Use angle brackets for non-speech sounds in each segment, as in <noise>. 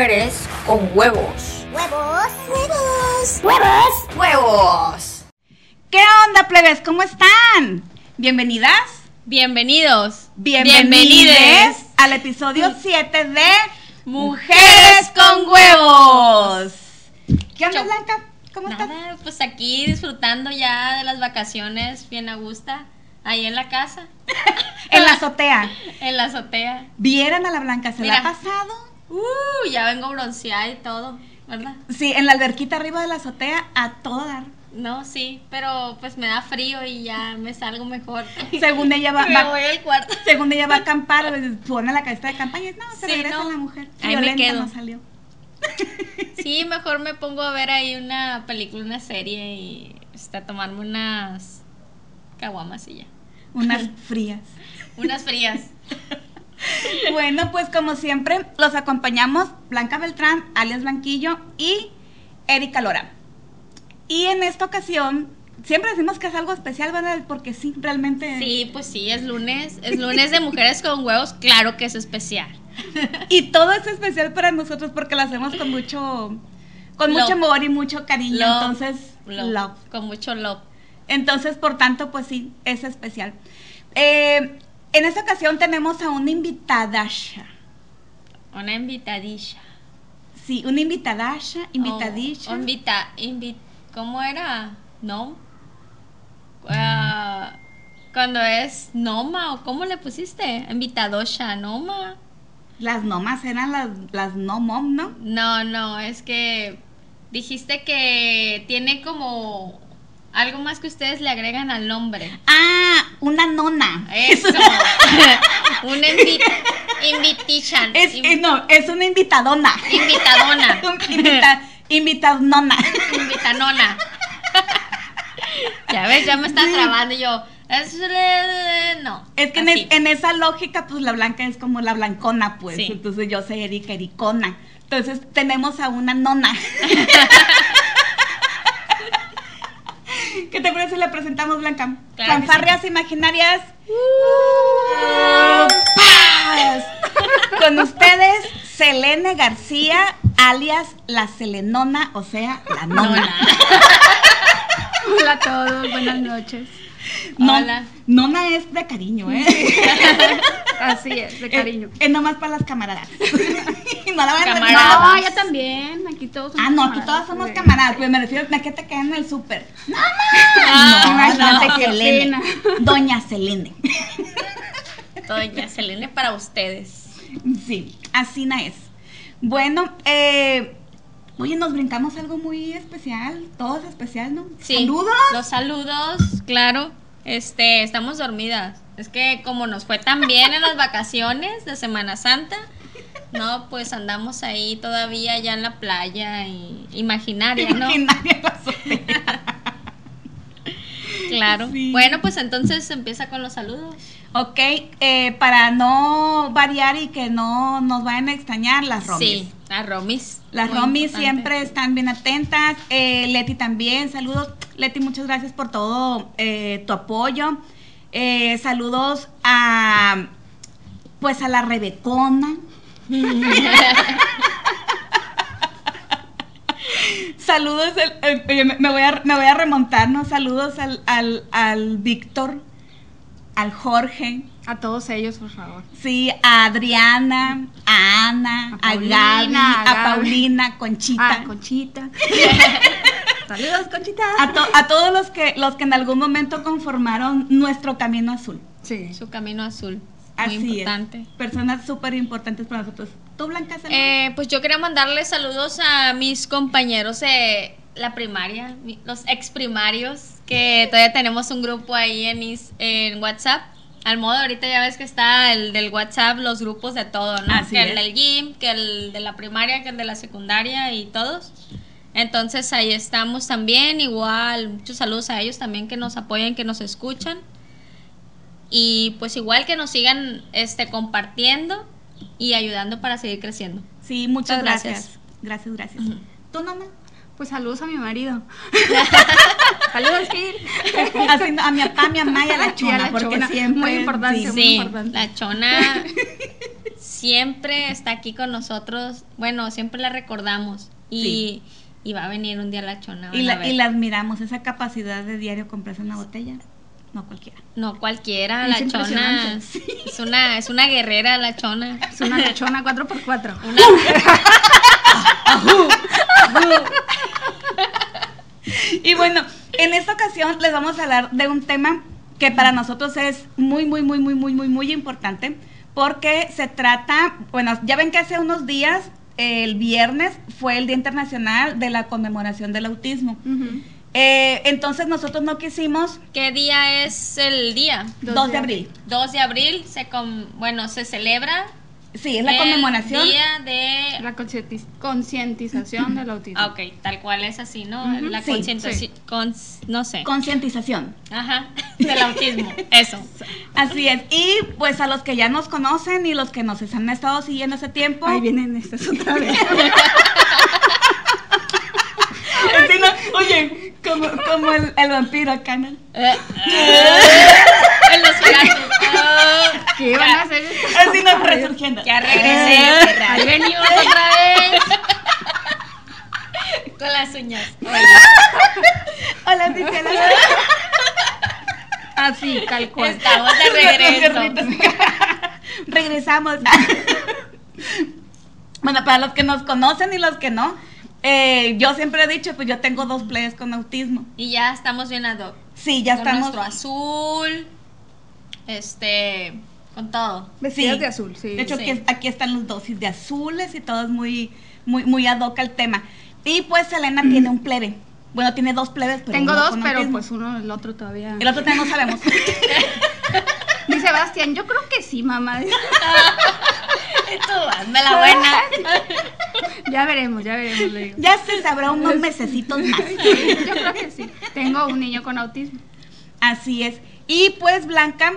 mujeres con huevos. ¡Huevos! ¡Huevos! ¡Huevos! ¡Huevos! ¿Qué onda, plebes? ¿Cómo están? ¿Bienvenidas? Bienvenidos. Bienvenides al episodio 7 de Mujeres con huevos. ¿Qué onda, Blanca? ¿Cómo estás? Pues aquí disfrutando ya de las vacaciones bien a gusto, ahí en la casa, <laughs> En la azotea. <laughs> en la azotea. ¿Vieran a la Blanca? ¿Se la ha Mira. pasado? Uh, ya vengo bronceada y todo, ¿verdad? Sí, en la alberquita arriba de la azotea a todo dar. No, sí, pero pues me da frío y ya me salgo mejor. Según ella <laughs> va, me va- voy al cuarto. según ella va a <laughs> acampar, pues, pone la cabeza de campaña y no, se Sí, regresa no. la mujer. Ahí me Violenta quedo. no salió. <laughs> Sí, mejor me pongo a ver ahí una película, una serie y este, tomarme unas caguamas y ya. Unas frías. Unas frías. <laughs> Bueno, pues como siempre, los acompañamos Blanca Beltrán, alias Blanquillo y Erika Lora. Y en esta ocasión, siempre decimos que es algo especial, ¿verdad? Porque sí, realmente. Sí, pues sí, es lunes. Es lunes de mujeres con huevos, claro que es especial. <laughs> Y todo es especial para nosotros porque lo hacemos con mucho, con Love. mucho amor y mucho cariño. Love. Entonces, Love, love. Con mucho love. Entonces, por tanto, pues sí, es especial. Eh, en esta ocasión tenemos a una invitadasha. Una invitadilla. Sí, una invitadasha, invitadisha. O- o invita, invi- ¿Cómo era? ¿No? Ah, cuando es Noma, ¿o cómo le pusiste? Invitadosha, Noma. Las nomas eran las, las no mom, ¿no? No, no, es que dijiste que tiene como algo más que ustedes le agregan al nombre. Ah, una nona. Eso. <laughs> Una invi invitation. Es, eh, no, es una invitadona. Invitadona. <laughs> Invita. Invitanona. ya ves, ya me está trabando y yo. Es, no. Es que en, así. es- en esa lógica, pues la blanca es como la blancona, pues. Sí. Entonces yo soy Erika Ericona. Entonces tenemos a una nona. <laughs> ¿Qué te parece si la presentamos, Blanca? Claro Fanfarrias imaginarias. Paz. Con ustedes, Selene García, alias la Selenona, o sea, la nona. Nona. Hola a todos, buenas noches. No- Hola. Nona es de cariño, ¿eh? <laughs> Así es, de cariño. Es, es nomás para las camaradas. <laughs> no la van Camaradas. No, ya también, aquí todos somos Ah, no, aquí todas somos camaradas, pues me refiero a que te quedan en el súper. Ah, no, imagínate no, qué Selene. pena. Doña Selene. Doña Selene para ustedes. Sí, así na es. Bueno, eh, oye, nos brincamos algo muy especial, todo es especial, ¿no? Sí. Saludos. Los saludos, claro. Este, estamos dormidas. Es que como nos fue tan bien en las vacaciones de Semana Santa, no, pues andamos ahí todavía ya en la playa y imaginaria, ¿no? Imaginaria la. <laughs> Claro. Sí. Bueno, pues entonces empieza con los saludos. Ok, eh, para no variar y que no nos vayan a extrañar, las romis. Sí, las romis. Las Romis importante. siempre están bien atentas. Eh, Leti también, saludos. Leti, muchas gracias por todo eh, tu apoyo. Eh, saludos a pues a la Rebecona. <laughs> saludos, al- eh, me, voy a, me voy a remontar, ¿no? Saludos al, al, al Víctor, al Jorge, A todos ellos, por favor. sí, a Adriana, a Ana, A a, Paulina, Gaby, a a. Paulina, Conchita. Ah, Conchita. <laughs> Saludos, Conchita. A, to- a todos los que, los que en algún momento conformaron nuestro camino azul. Sí. Su camino azul. Muy Así importante. es. Personas súper importantes para nosotros. ¿Tú, Blanca, saludos? Eh, pues yo quería mandarle saludos a mis compañeros de la primaria, los ex primarios, que todavía tenemos un grupo ahí en, is- en WhatsApp. Al modo, ahorita ya ves que está el del WhatsApp, los grupos de todo, ¿no? Así que es. el del gym, que el de la primaria, que el de la secundaria y todos. Entonces ahí estamos también, igual, muchos saludos a ellos también que nos apoyan, que nos escuchan. Y pues igual que nos sigan este compartiendo y ayudando para seguir creciendo. sí, muchas muchas gracias. Gracias, gracias. ¿Tú, Nona? Pues saludos a mi marido. <laughs> saludos, Kir. <laughs> Así, a mi papá, a mi mamá y a la <laughs> a chona, la porque chona. siempre... Muy importante. sí. muy Sí, importante. la chona siempre está aquí con nosotros. Bueno, siempre la recordamos. Y, y va a venir un día la chona. Y la, y la admiramos, esa capacidad de diario comprarse una botella. No cualquiera. No cualquiera, Es la chona. Es una, es una guerrera la chona. Es una lechona 4x4. Una, Y bueno, en esta ocasión les vamos a hablar de un tema que para nosotros es muy, muy, muy, muy, muy, muy, muy importante, porque se trata, bueno, ya ven que hace unos días, el viernes, fue el Día Internacional de la Conmemoración del Autismo. Eh, entonces nosotros no quisimos, ¿Qué día es el día? 2 de abril, 2 de abril se com- bueno, se celebra sí, es la el conmemoración. día de La concientiz- concientización del autismo. Ah, ok, tal cual es así, ¿no? La sí, concientización, sí. cons- no sé. Concientización. Ajá, del autismo, <laughs> eso. Así es. Y pues a los que ya nos conocen y los que nos han estado siguiendo hace tiempo. Ahí vienen estas otra vez. <laughs> No, <laughs> oye, como, como el, el vampiro acá, ¿no? Eh, en los gigantes. Ah, ¿Qué van a hacer? Así nos resurgiendo. ya regresé, perra. Ahí venimos otra <laughs> vez. Con las uñas. Hola, Gisela. Así, tal cual. Estamos de regreso. Regresamos. <laughs> bueno, para los que nos conocen y los que no, eh, yo siempre he dicho, pues yo tengo dos players con autismo. Y ya estamos bien ad hoc. Sí, ya Con estamos. nuestro azul. Este. Con todo. Vestidas Sí. de azul, sí. De hecho, Sí. aquí, aquí están los dosis de azules y todo es muy, muy, muy ad hoc al tema. Y pues Selena tiene un plebe. Bueno, tiene dos plebes, pero Tengo dos, pero autismo. pues uno, el otro todavía. El otro todavía no sabemos. <laughs> <laughs> Dice Sebastián, yo creo que sí, mamá. <laughs> Hazme la buena. <laughs> ya veremos, ya veremos, le digo. ya se sabrá unos mesecitos más. <laughs> Yo creo que sí. Tengo un niño con autismo. Así es. Y pues Blanca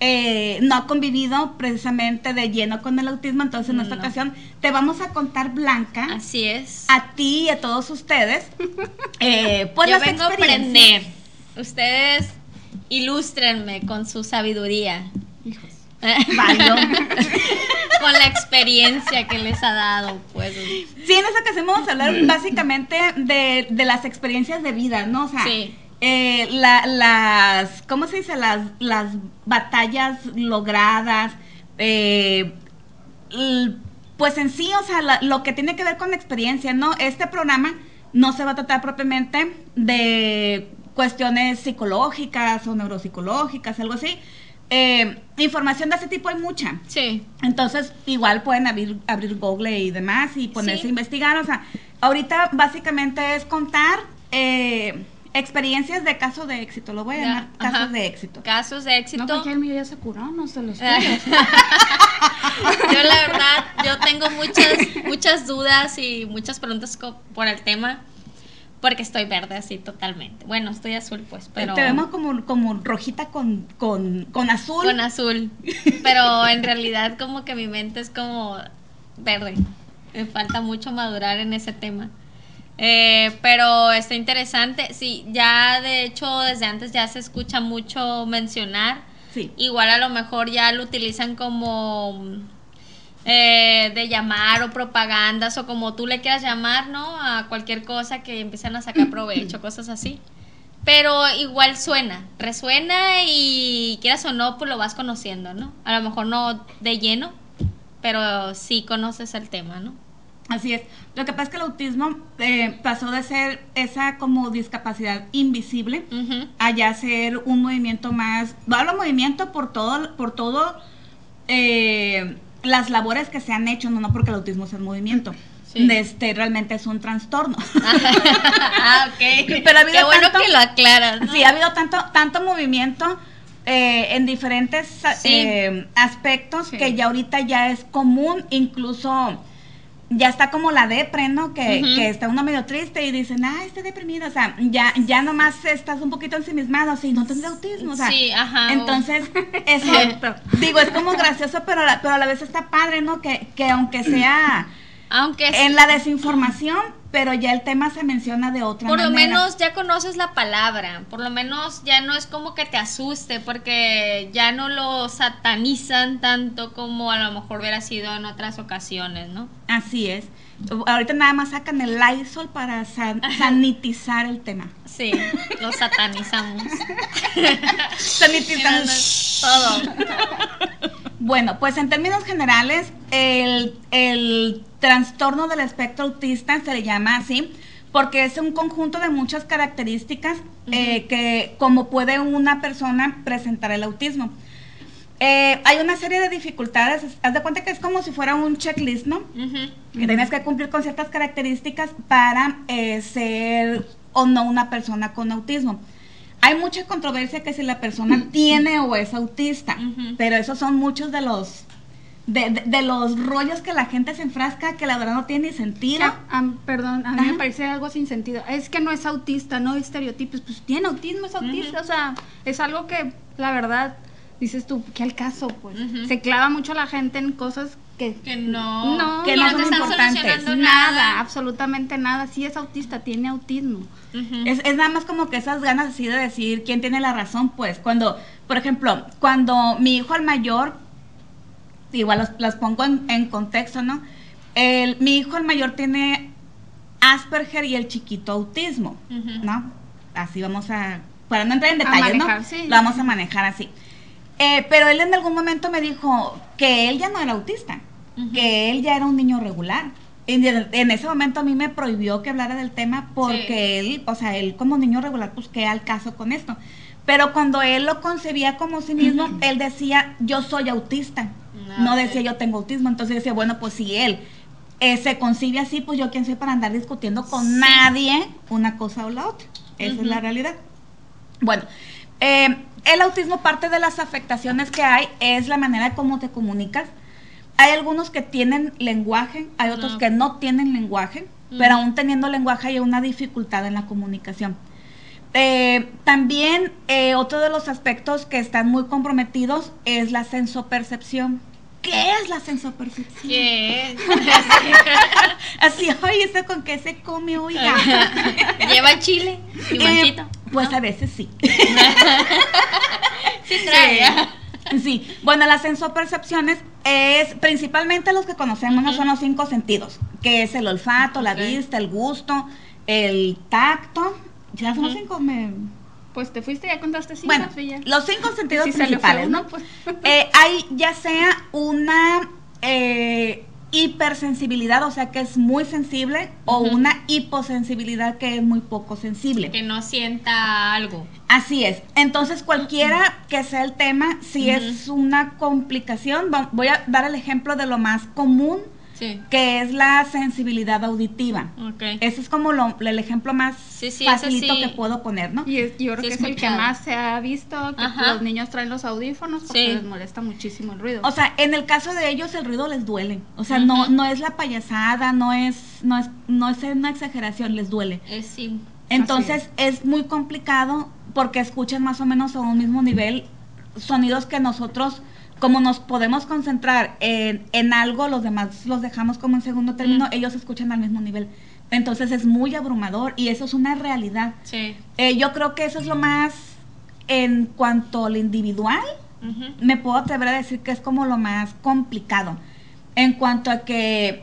eh, no ha convivido precisamente de lleno con el autismo, entonces en esta No. ocasión te vamos a contar, Blanca, Así es. a ti y a todos ustedes, <laughs> eh, pues Yo las vengo a aprender. Ustedes ilústrenme con su sabiduría. <laughs> Válido. <laughs> con la experiencia que les ha dado, pues. Sí, en esta ocasión vamos a hablar básicamente de, de las experiencias de vida, ¿no? O sea, Sí. eh, la- las, ¿cómo se dice? Las, las batallas logradas, eh, pues en sí, o sea, la- lo que tiene que ver con la experiencia, ¿no? Este programa no se va a tratar propiamente de cuestiones psicológicas o neuropsicológicas, algo así. Eh, información de ese tipo hay mucha. Sí. Entonces, igual pueden abrir, abrir Google y demás y ponerse Sí. a investigar. O sea, ahorita básicamente es contar eh, experiencias de casos de éxito. Lo voy a Ya, llamar casos ajá. de éxito. Casos de éxito. No, porque el mío ya se curó, no se los Ah. <laughs> yo la verdad, yo tengo muchas, muchas dudas y muchas preguntas por el tema. Porque estoy verde así totalmente. Bueno, estoy azul pues, pero... Te vemos como, como rojita con, con, con azul. Con azul. <laughs> Pero en realidad como que mi mente es como verde. Me falta mucho madurar en ese tema. Eh, pero está interesante. Sí, ya de hecho desde antes ya se escucha mucho mencionar. Sí. Igual a lo mejor ya lo utilizan como eh, de llamar o propagandas o como tú le quieras llamar, ¿no? A cualquier cosa que empiezan a sacar provecho, cosas así. Pero igual suena, resuena y quieras o no, pues lo vas conociendo, ¿no? A lo mejor no de lleno, pero sí conoces el tema, ¿no? Así es. Lo que pasa es que el autismo eh, pasó de ser esa como discapacidad invisible a ya ser un movimiento más, hablo movimiento por todo, por todo eh, las labores que se han hecho, no, no porque el autismo sea un movimiento. Sí. Este realmente es un trastorno. <laughs> ah, ok. Pero ha habido Qué bueno tanto- que lo aclaras, ¿no? Sí, ha habido tanto, tanto movimiento eh, en diferentes Sí. eh, aspectos Sí. que ya ahorita ya es común, incluso ya está como la depre, ¿no? Que, que está uno medio triste y dicen, ah, estoy deprimido, o sea, ya, ya nomás estás un poquito ensimismado, así, no tendrás autismo, o sea. Sí, ajá. Entonces, <laughs> eso, Cierto. digo, es como gracioso, pero pero a la vez está padre, ¿no? Que, que aunque sea Aunque en la desinformación, pero ya el tema se menciona de otra Por manera. lo menos ya conoces la palabra, por lo menos ya no es como que te asuste, porque ya no lo satanizan tanto como a lo mejor hubiera sido en otras ocasiones, ¿no? Así es. Ahorita nada más sacan el Lysol para san- sanitizar el tema. Sí, lo satanizamos. <laughs> Sanitizamos. Todo. <laughs> Bueno, pues en términos generales, el, el trastorno del espectro autista se le llama así porque es un conjunto de muchas características eh, que como puede una persona presentar el autismo. Eh, hay una serie de dificultades, haz de cuenta que es como si fuera un checklist, ¿no? Ujú. que tienes que cumplir con ciertas características para eh, ser o no una persona con autismo. Hay mucha controversia que si la persona tiene o es autista, pero esos son muchos de los de, de- de los rollos que la gente se enfrasca que la verdad no tiene ni sentido. Ah, am- perdón, a mí Ajá. me parece algo sin sentido. Es que no es autista, no estereotipos. Pues tiene autismo, es autista. O sea, es algo que, la verdad, dices tú, ¿qué al caso? Pues se clava mucho la gente en cosas que. Que no, No, que no te son importantes. solucionando Nada, nada. absolutamente nada. Sí es autista, tiene autismo. Ujú. Es, es nada más como que esas ganas así de decir quién tiene la razón, pues cuando, por ejemplo, cuando mi hijo el mayor, igual las, las pongo en, en contexto, ¿no? El, mi hijo el mayor tiene Asperger y el chiquito autismo, Ujú. ¿no? Así vamos a, para no entrar en detalles, manejar, ¿no? sí. Lo vamos a manejar así. Eh, pero él en algún momento me dijo que él ya no era autista, que él ya era un niño regular. En, en ese momento a mí me prohibió que hablara del tema porque él, o sea, él como niño regular, pues qué al caso con esto. Pero cuando él lo concebía como sí mismo, él decía, yo soy autista. No decía, yo tengo autismo. Entonces decía, bueno, pues si él eh, se concibe así, pues yo quién soy para andar discutiendo con Sí. nadie una cosa o la otra. Esa es la realidad. Bueno, eh, el autismo, parte de las afectaciones que hay es la manera como te comunicas. Hay algunos que tienen lenguaje, hay otros que no tienen lenguaje, Ujú. pero aún teniendo lenguaje hay una dificultad en la comunicación. Eh, también eh, otro de los aspectos que están muy comprometidos es la sensopercepción. ¿Qué es la sensopercepción? ¿Qué? <laughs> Así, oye, ¿eso con qué se come, oiga? <laughs> Lleva chile y Eh, pues a veces sí. <laughs> Sí trae. Sí, bueno, las sensopercepciones es principalmente los que conocemos, no son los cinco sentidos, que es el olfato, la vista, el gusto, el tacto. Ya son los cinco, me... Pues te fuiste, ya contaste cinco, Bueno, los cinco sentidos Si se principales, uno, ¿no? pues. Eh, hay ya sea una eh, hipersensibilidad, o sea que es muy sensible, o una hiposensibilidad que es muy poco sensible. Que no sienta algo. Así es. Entonces, cualquiera que sea el tema, si es una complicación, voy a dar el ejemplo de lo más común, Sí. que es la sensibilidad auditiva. Ok. Ese es como lo- el ejemplo más Sí, facilito sí. que puedo poner, ¿no? Y es- yo creo Sí, que es el que más se ha visto, que Ajá. los niños traen los audífonos porque Sí. les molesta muchísimo el ruido. O sea, en el caso de ellos el ruido les duele. O sea, no, no es la payasada, no es, no es, no es una exageración, les duele. Es sí. Entonces es muy complicado porque escuchan más o menos a un mismo nivel sonidos que nosotros, como nos podemos concentrar en, en algo, los demás los dejamos como en segundo término, Mm. ellos escuchan al mismo nivel. Entonces es muy abrumador y eso es una realidad. Sí. Eh, yo creo que eso es lo más, en cuanto al individual, me puedo atrever a decir que es como lo más complicado. En cuanto a que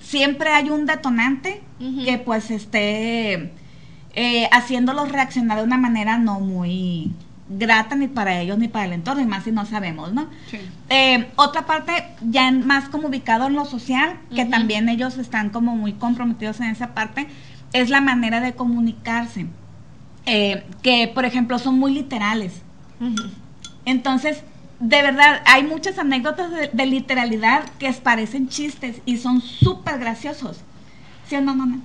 siempre hay un detonante que pues esté eh, haciéndolos reaccionar de una manera no muy grata ni para ellos ni para el entorno, y más si no sabemos, ¿no? Sí. Eh, otra parte, ya más como ubicado en lo social, que también ellos están como muy comprometidos en esa parte, es la manera de comunicarse. Eh, que, por ejemplo, son muy literales. Entonces, de verdad, hay muchas anécdotas de, de literalidad que parecen chistes y son súper graciosos. ¿Sí o no, mamá?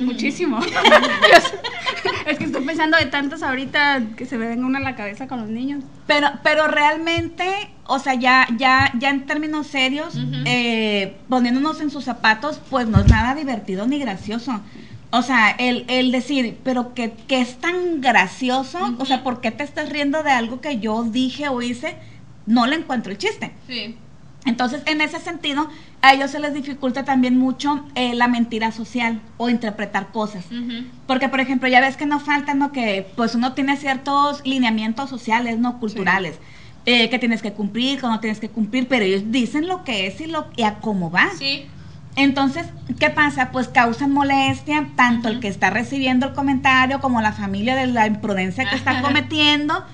Muchísimo. <laughs> es que estoy pensando de tantos ahorita que se me venga una a la cabeza con los niños. Pero, pero realmente, o sea, ya, ya, ya en términos serios, eh, poniéndonos en sus zapatos, pues no es nada divertido ni gracioso. O sea, el, el decir, pero que, que es tan gracioso, o sea, ¿por qué te estás riendo de algo que yo dije o hice? No le encuentro el chiste. Sí. Entonces, en ese sentido, a ellos se les dificulta también mucho eh, la mentira social o interpretar cosas. Porque, por ejemplo, ya ves que no falta, ¿no? Que pues uno tiene ciertos lineamientos sociales, ¿no? Culturales. eh, que tienes que cumplir, que no tienes que cumplir, pero ellos dicen lo que es y, lo, y a cómo va. Sí. Entonces, ¿qué pasa? Pues causan molestia tanto el que está recibiendo el comentario como la familia de la imprudencia que está cometiendo,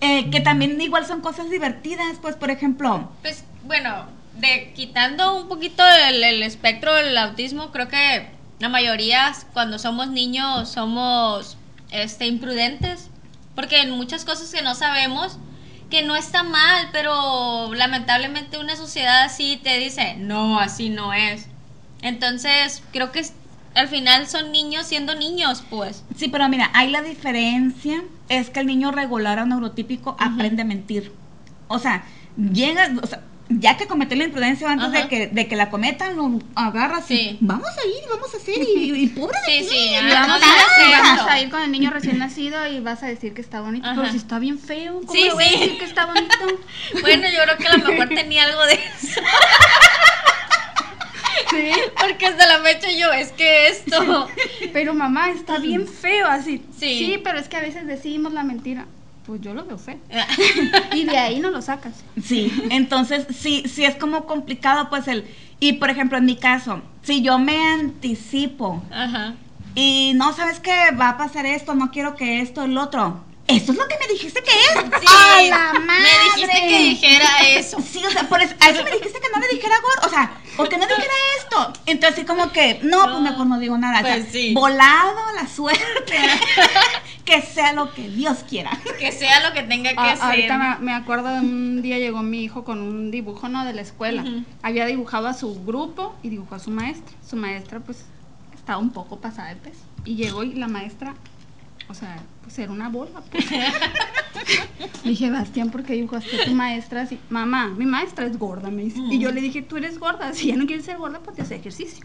eh, que también igual son cosas divertidas, pues por ejemplo, Pues bueno, de quitando un poquito el, el espectro del autismo, creo que la mayoría cuando somos niños somos este imprudentes, porque en muchas cosas que no sabemos que no está mal, pero lamentablemente una sociedad así te dice, "No, así no es." Entonces, creo que al final son niños siendo niños, pues. sí, pero mira, hay la diferencia, es que el niño regular o neurotípico aprende a mentir. O sea, llega, o sea, ya que cometió la imprudencia antes de que, de que la cometan, lo agarra así, Sí. vamos a ir, vamos a hacer, y, y pobre de Sí, ti, sí, no vamos, no a, y vamos a ir con el niño recién nacido y vas a decir que está bonito. Ajá. Pero si está bien feo, ¿cómo Sí, le voy a sí. decir que está bonito? <laughs> Bueno, yo creo que a lo mejor <laughs> tenía algo de eso. Sí. Porque hasta la fecha yo, es que esto. Pero mamá, está bien feo así. Sí. Sí, pero es que a veces decimos la mentira. Pues yo lo veo feo. <laughs> Y de ahí no lo sacas. Sí, entonces sí, sí es como complicado, pues el, y por ejemplo en mi caso, si yo me anticipo Ajá. y no sabes que va a pasar esto, no quiero que esto, el otro, esto es lo que me dijiste que es. <laughs> Sí, ¡A la Me madre! dijiste que dijera eso. Sí, o sea, por eso, a eso me dijiste que no le dijera gordo, o sea, o que no dijera esto. Entonces, así como que, no, pues No, mejor no digo nada. O sea, pues sí. Volado la suerte. <laughs> que sea lo que Dios quiera. Que sea lo que tenga que Ah, ser. ahorita me, me acuerdo de un día llegó mi hijo con un dibujo no de la escuela. Había dibujado a su grupo y dibujó a su maestra. Su maestra pues estaba un poco pasada de peso. Y llegó y la maestra, o sea, pues era una bola. pues. <laughs> Dije, Bastián, ¿por qué dibujaste a tu maestra así? Mamá, mi maestra es gorda, me dice. Y yo le dije, tú eres gorda. Si ya no quieres ser gorda, pues te hace ejercicio.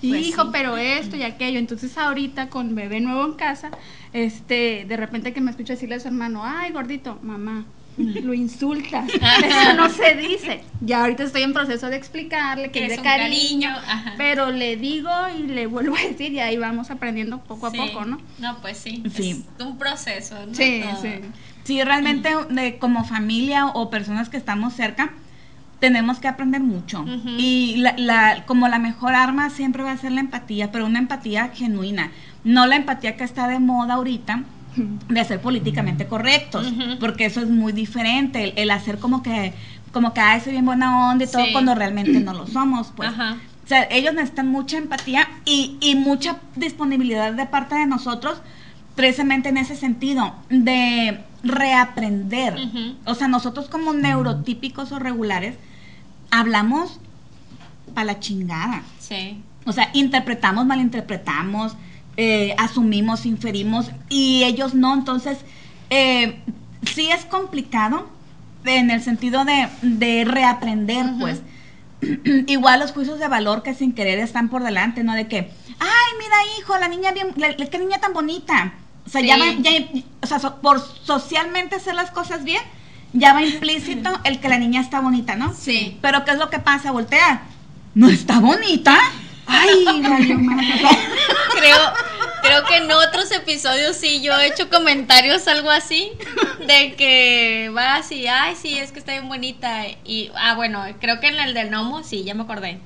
Y <laughs> Pues hijo, sí. pero esto y aquello. Entonces ahorita con bebé nuevo en casa, este, de repente que me escucha decirle a su hermano, ay gordito, mamá, <laughs> lo insultas. <laughs> Eso no se dice. Ya ahorita estoy en proceso de explicarle que es de un cariño, cariño, ajá. pero le digo y le vuelvo a decir y ahí vamos aprendiendo poco a poco, ¿no? No, pues sí. Sí. Es un proceso. ¿no? Sí, Todo. sí. Sí, realmente de, como familia o personas que estamos cerca, tenemos que aprender mucho. Y la, la- como la mejor arma siempre va a ser la empatía, pero una empatía genuina. No la empatía que está de moda ahorita de ser políticamente correctos, porque eso es muy diferente, el, el hacer como que, como que, ay, soy bien buena onda y todo Sí. cuando realmente no lo somos, pues. Ajá. O sea, ellos necesitan mucha empatía y, y mucha disponibilidad de parte de nosotros, precisamente en ese sentido, de reaprender. O sea, nosotros como neurotípicos o regulares, hablamos para la chingada. Sí. O sea, interpretamos, malinterpretamos, eh, asumimos, inferimos y ellos no. Entonces, eh, sí es complicado en el sentido de, de reaprender, pues. <clears throat> Igual los juicios de valor que sin querer están por delante, ¿no? De que, ay, mira, hijo, la niña bien, la, la- qué niña tan bonita. O sea, ya va, ya, o sea, so- por socialmente hacer las cosas bien, ya va implícito <laughs> el que la niña está bonita, ¿no? Sí. Pero ¿qué es lo que pasa? Voltea. ¿No está bonita? Ay, valió. Creo, creo que en otros episodios sí yo he hecho comentarios algo así de que vas y ay sí es que está bien bonita y ah bueno creo que en el del gnomo sí ya me acordé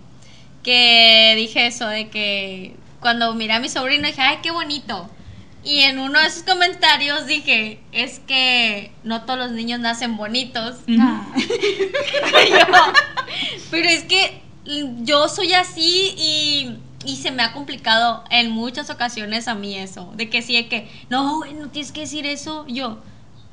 que dije eso de que cuando miré a mi sobrino dije ay qué bonito y en uno de esos comentarios dije es que no todos los niños nacen bonitos <laughs> yo, pero es que yo soy así y, y se me ha complicado en muchas ocasiones a mí eso. De que sí, de que, no, güey, no tienes que decir eso. Yo,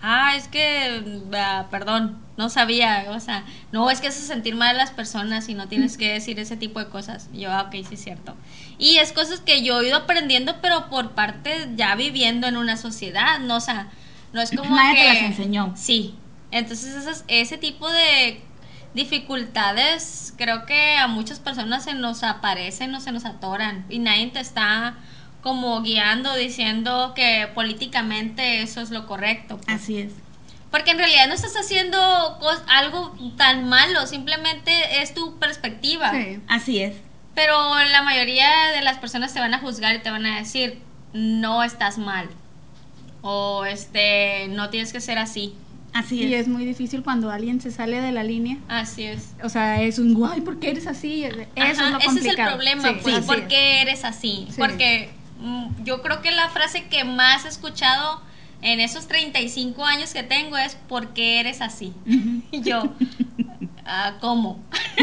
ah, es que, ah, perdón, no sabía. O sea, no, es que hace sentir mal a las personas y no tienes que decir ese tipo de cosas. Yo, ah, ok, sí es cierto. Y es cosas que yo he ido aprendiendo, pero por parte ya viviendo en una sociedad, no, o sea, no es como Nadie que... te las enseñó. Sí. Entonces esas- ese tipo de dificultades creo que a muchas personas se nos aparecen o se nos atoran y nadie te está como guiando diciendo que políticamente eso es lo correcto. pues. Así es. Porque en realidad no estás haciendo algo tan malo, simplemente es tu perspectiva. Sí. Así es. Pero la mayoría de las personas te van a juzgar y te van a decir, no estás mal. O este, no tienes que ser así. Así Y es. es muy difícil cuando alguien se sale de la línea. Así es. O sea, es un guay, ¿por qué eres así? Eso Ajá, es lo ese complicado. es el problema, Sí, pues, ¿por es. qué eres así? Sí. Porque mm, yo creo que la frase que más he escuchado en esos 35 años que tengo es ¿por qué eres así? <laughs> Y yo, ah, ¿cómo? <laughs>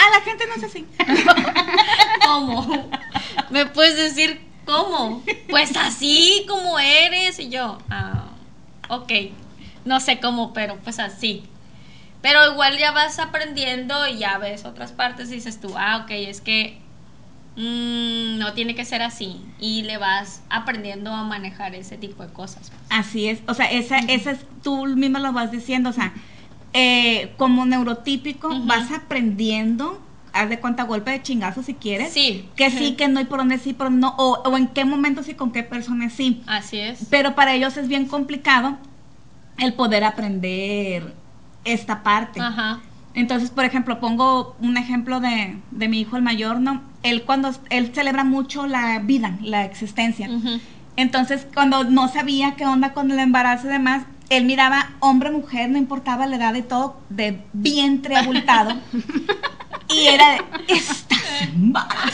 Ah, la gente no es así. <laughs> ¿Cómo? ¿Me puedes decir cómo? Pues así como eres. Y yo, ah, ok, no sé cómo, pero pues así. Pero igual ya vas aprendiendo y ya ves otras partes y dices tú, ah, ok, es que mm, no tiene que ser así. Y le vas aprendiendo a manejar ese tipo de cosas. Así es. O sea, esa, esa es, tú mismo lo vas diciendo. O sea, eh, como neurotípico, vas aprendiendo. Haz de cuenta golpe de chingazo si quieres. Sí. Que sí, que no, y por dónde sí, por dónde no. O, o en qué momentos y con qué personas sí. Así es. Pero para ellos es bien complicado el poder aprender esta parte. Ajá. Entonces, por ejemplo, pongo un ejemplo de, de mi hijo el mayor, ¿no? Él cuando él celebra mucho la vida, la existencia. Entonces, cuando no sabía qué onda con el embarazo y demás, él miraba hombre, mujer, no importaba la edad y todo, de vientre abultado. <laughs> y era de, estás embarazada.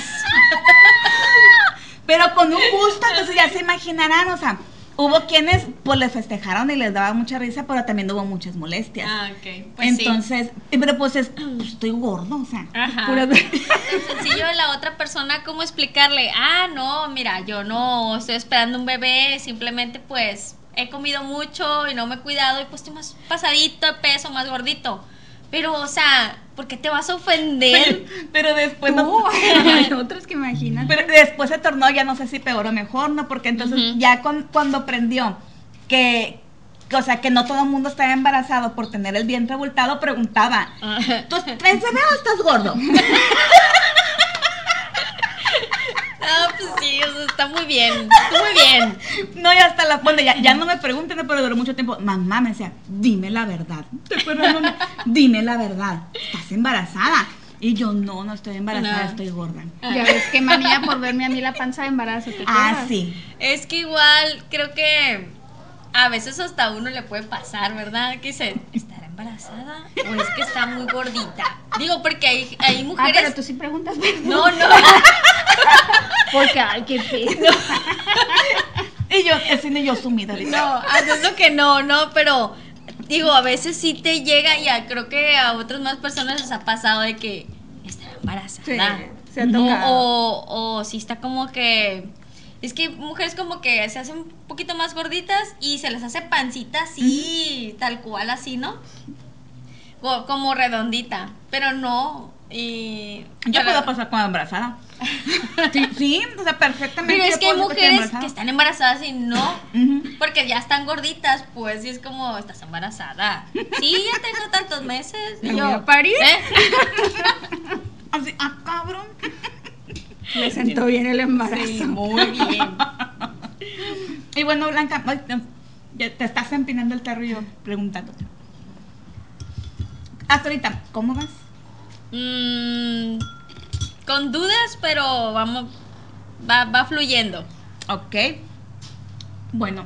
Pero con un gusto, entonces ya se imaginarán, o sea, hubo quienes pues le festejaron y les daba mucha risa, pero también hubo muchas molestias. Ah, ok. Pues sí. entonces, pero pues es, pues, estoy gordo, o sea, Ajá. puras- <laughs> <laughs> sencillo la otra persona cómo explicarle, ah, no, mira, yo no estoy esperando un bebé, simplemente pues he comido mucho y no me he cuidado y pues estoy más pasadito de peso, más gordito. Pero, o sea, ¿por qué te vas a ofender? <laughs> pero después no- Tú, <laughs> hay otros que imaginan. Pero después se tornó, ya no sé si peor o mejor, ¿no? Porque entonces ya con- cuando aprendió que, o sea, que no todo el mundo estaba embarazado por tener el vientre abultado, preguntaba, ¿tú estás bebé o estás gordo? <laughs> Ah, pues sí, o sea, está muy bien, está muy bien. No, ya hasta la bueno, ya, ya no me pregunten, pero duró mucho tiempo. Mamá me decía, dime la verdad. ¿Te acuerdas, mamá? Dime la verdad. ¿Estás embarazada? Y yo, no, no estoy embarazada, No. estoy gorda. Ya ves qué manía por verme a mí la panza de embarazo. ¿te Ah, sí. Es que igual creo que a veces hasta a uno le puede pasar, ¿verdad? Que dice, ¿estará embarazada? O es que está muy gordita. Digo, porque hay, hay Ah, mujeres... pero tú sí preguntas. No, no. <laughs> Porque, ay, qué pedo. <laughs> Y yo, así ni yo sumida. No, haciendo que no, no, pero digo, a veces sí te llega y a- creo que a otras más personas les ha pasado de que estará embarazada. Sí, se ha No, tocado. o, o si está como que... Es que mujeres como que se hacen un poquito más gorditas y se les hace pancita así, tal cual así, ¿no? Co- Como redondita, pero no. Y, Yo pero- puedo pasar como embarazada. <laughs> Sí, sí, o sea, perfectamente. Pero es que hay mujeres que están embarazadas y no. Porque ya están gorditas, pues, y es como, estás embarazada. <laughs> Sí, ya tengo tantos meses. Y ¿Me yo, parir? ¿eh? <laughs> Así, ah, cabrón. Le sentó bien el embarazo. Sí, muy bien. Y bueno, Blanca, ya te estás empinando el tarro y yo preguntándote. Hasta ahorita, ¿cómo vas? Mm, con dudas, pero vamos, va, va fluyendo. Ok. Bueno,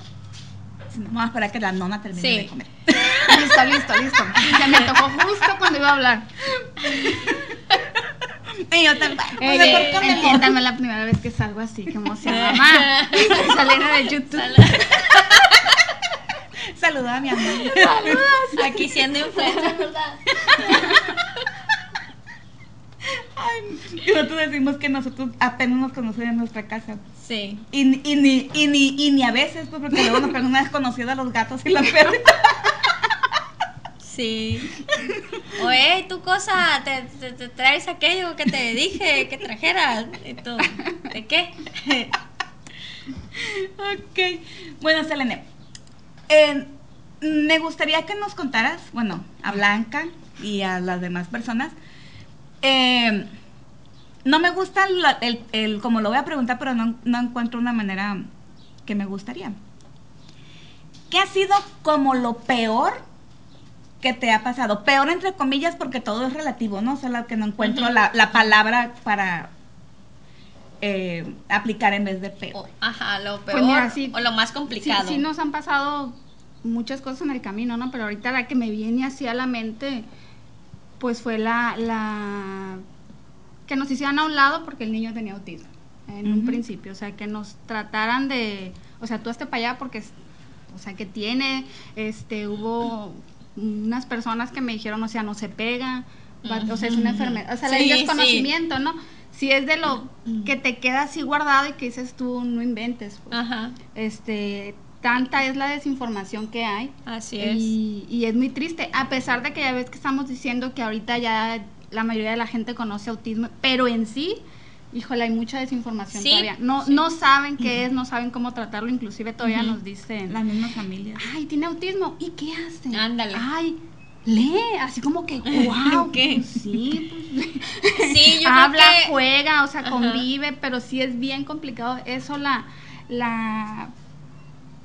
si no, vamos a esperar que la nona termine Sí. de comer. <laughs> Listo, listo, listo. Se me tocó justo cuando iba a hablar. <laughs> Y yo también. Mejor ey, comemos. entiéndame la primera vez que salgo así, que emoción. Mamá, estoy saliendo de YouTube. Saluda a mi amor. Aquí siendo influencer, ¿verdad? Ay, y nosotros decimos que nosotros apenas nos conocemos en nuestra casa. Sí. Y, ni- y, ni, y, ni, y ni a veces, pues, porque luego nos preguntan una desconocida a los gatos y la perrita. Sí. <laughs> Oye, tu cosa, te, te- te traes aquello que te dije que trajeras. Y tú, ¿de qué? <laughs> ok. Bueno, Selene, eh, me gustaría que nos contaras, bueno, a Blanca y a las demás personas. eh, no me gusta la- el, el- como lo voy a preguntar, pero no, no encuentro una manera que me gustaría. ¿qué ha sido como lo peor que te ha pasado? Peor entre comillas porque todo es relativo, ¿no? Solo que no encuentro la, la palabra para eh, aplicar en vez de peor. Ajá, lo peor Pues mira, sí. o lo más Sí, complicado. sí nos han pasado muchas cosas en el camino, ¿no? Pero ahorita la que me viene así a la mente, pues fue la, la que nos hicieran a un lado porque el niño tenía autismo en un principio, o sea, que nos trataran de, o sea, tú hazte para allá porque, o sea, que tiene, este, hubo unas personas que me dijeron, o sea, no se pega, va- o sea, es una enfermedad, o sea, Sí, sí. desconocimiento, ¿no? Si es de lo que te queda así guardado y que dices tú, no inventes, pues Ajá, este tanta es la desinformación que hay así es. y, y es muy triste a pesar de que ya ves que estamos diciendo que ahorita ya la mayoría de la gente conoce autismo pero en sí híjole hay mucha desinformación Sí, todavía no sí. no saben qué es no saben cómo tratarlo inclusive todavía nos dicen Las mismas familias. ay tiene autismo y qué hace Ándale. ay lee así como que wow <laughs> ¿Qué? sí pues, Sí, yo <laughs> habla, creo que juega, o sea, Ajá. convive, pero sí es bien complicado. Eso la, la,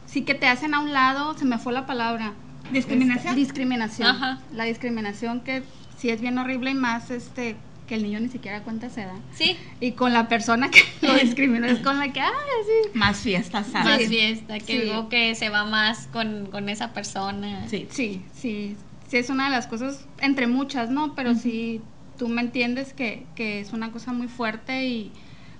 sí que te hacen a un lado, se me fue la palabra. ¿Discriminación? Este, discriminación. Ajá. La discriminación que sí es bien horrible y más, este, que el niño ni siquiera cuenta se da. sí, Y con la persona que <laughs> lo <laughs> discriminó es con la que, ah, sí. Más fiestas, más ¿sabes? fiesta, que Sí. digo que se va más con, con esa persona. Sí. Sí, sí, sí es una de las cosas, entre muchas, ¿no? Pero sí, tú me entiendes que, que es una cosa muy fuerte y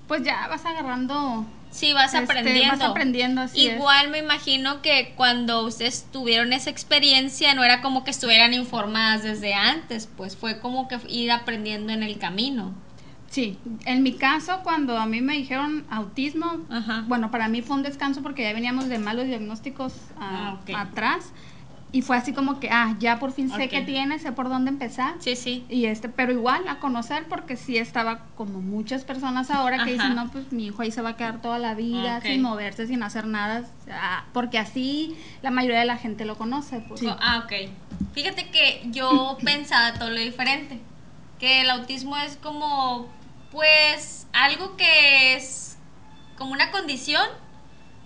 pues ya vas agarrando Sí, vas Este, aprendiendo. vas aprendiendo, así es. Igual me imagino que cuando ustedes tuvieron esa experiencia, no era como que estuvieran informadas desde antes, pues fue como que ir aprendiendo en el camino. Sí, en mi caso, cuando a mí me dijeron autismo, Ajá. bueno, para mí fue un descanso porque ya veníamos de malos diagnósticos ah, Ah, atrás. Y fue así como que, ah, ya por fin sé qué tiene, sé por dónde empezar. Sí, sí. Y este, pero igual a conocer porque sí estaba como muchas personas ahora que dicen, no, pues mi hijo ahí se va a quedar toda la vida sin moverse, sin hacer nada, ah, porque así la mayoría de la gente lo conoce. Pues. Ah, ok. Fíjate que yo <coughs> pensaba todo lo diferente. Que el autismo es como, pues, algo que es como una condición,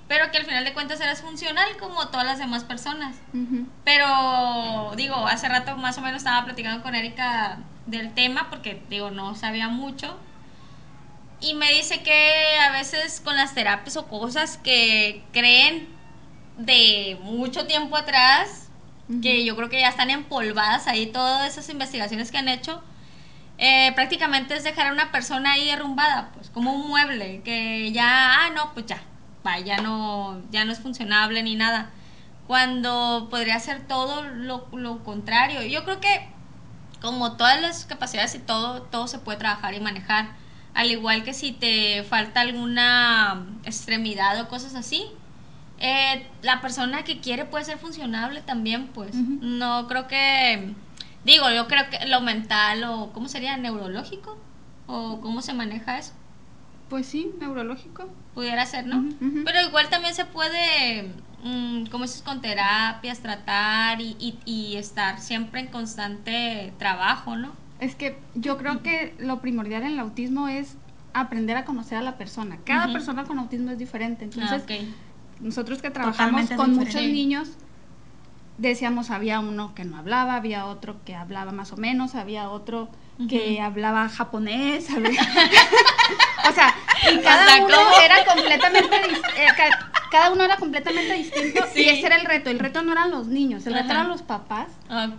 pero que al final de cuentas eres funcional como todas las demás personas. Ujú. Pero, digo, hace rato más o menos estaba platicando con Erika del tema, porque, digo, no sabía mucho. Y me dice que a veces con las terapias o cosas que creen de mucho tiempo atrás, que yo creo que ya están empolvadas ahí, todas esas investigaciones que han hecho, eh, prácticamente es dejar a una persona ahí derrumbada, pues como un mueble, que ya, ah, no, pues ya, ya no, ya no es funcionable ni nada. Cuando podría ser todo lo, lo contrario. Yo creo que como todas las capacidades y todo, todo se puede trabajar y manejar. Al igual que si te falta alguna extremidad o cosas así, eh, la persona que quiere puede ser funcionable también, pues. No creo que, digo, yo creo que lo mental o, ¿cómo sería? ¿Neurológico? ¿O cómo se maneja eso? Pues sí, neurológico. Pudiera ser, ¿no? Pero igual también se puede, mm, como dices, con terapias, tratar y, y- y estar siempre en constante trabajo, ¿no? Es que yo creo que lo primordial en el autismo es aprender a conocer a la persona. Cada persona con autismo es diferente. Entonces, Ah, nosotros que trabajamos Totalmente con diferente. muchos niños, decíamos, había uno que no hablaba, había otro que hablaba más o menos, había otro que hablaba japonés, había- <laughs> o sea, y cada sea, uno ¿cómo? era completamente eh, ca- cada uno era completamente distinto y ese era el reto. El reto no eran los niños, el reto eran los papás.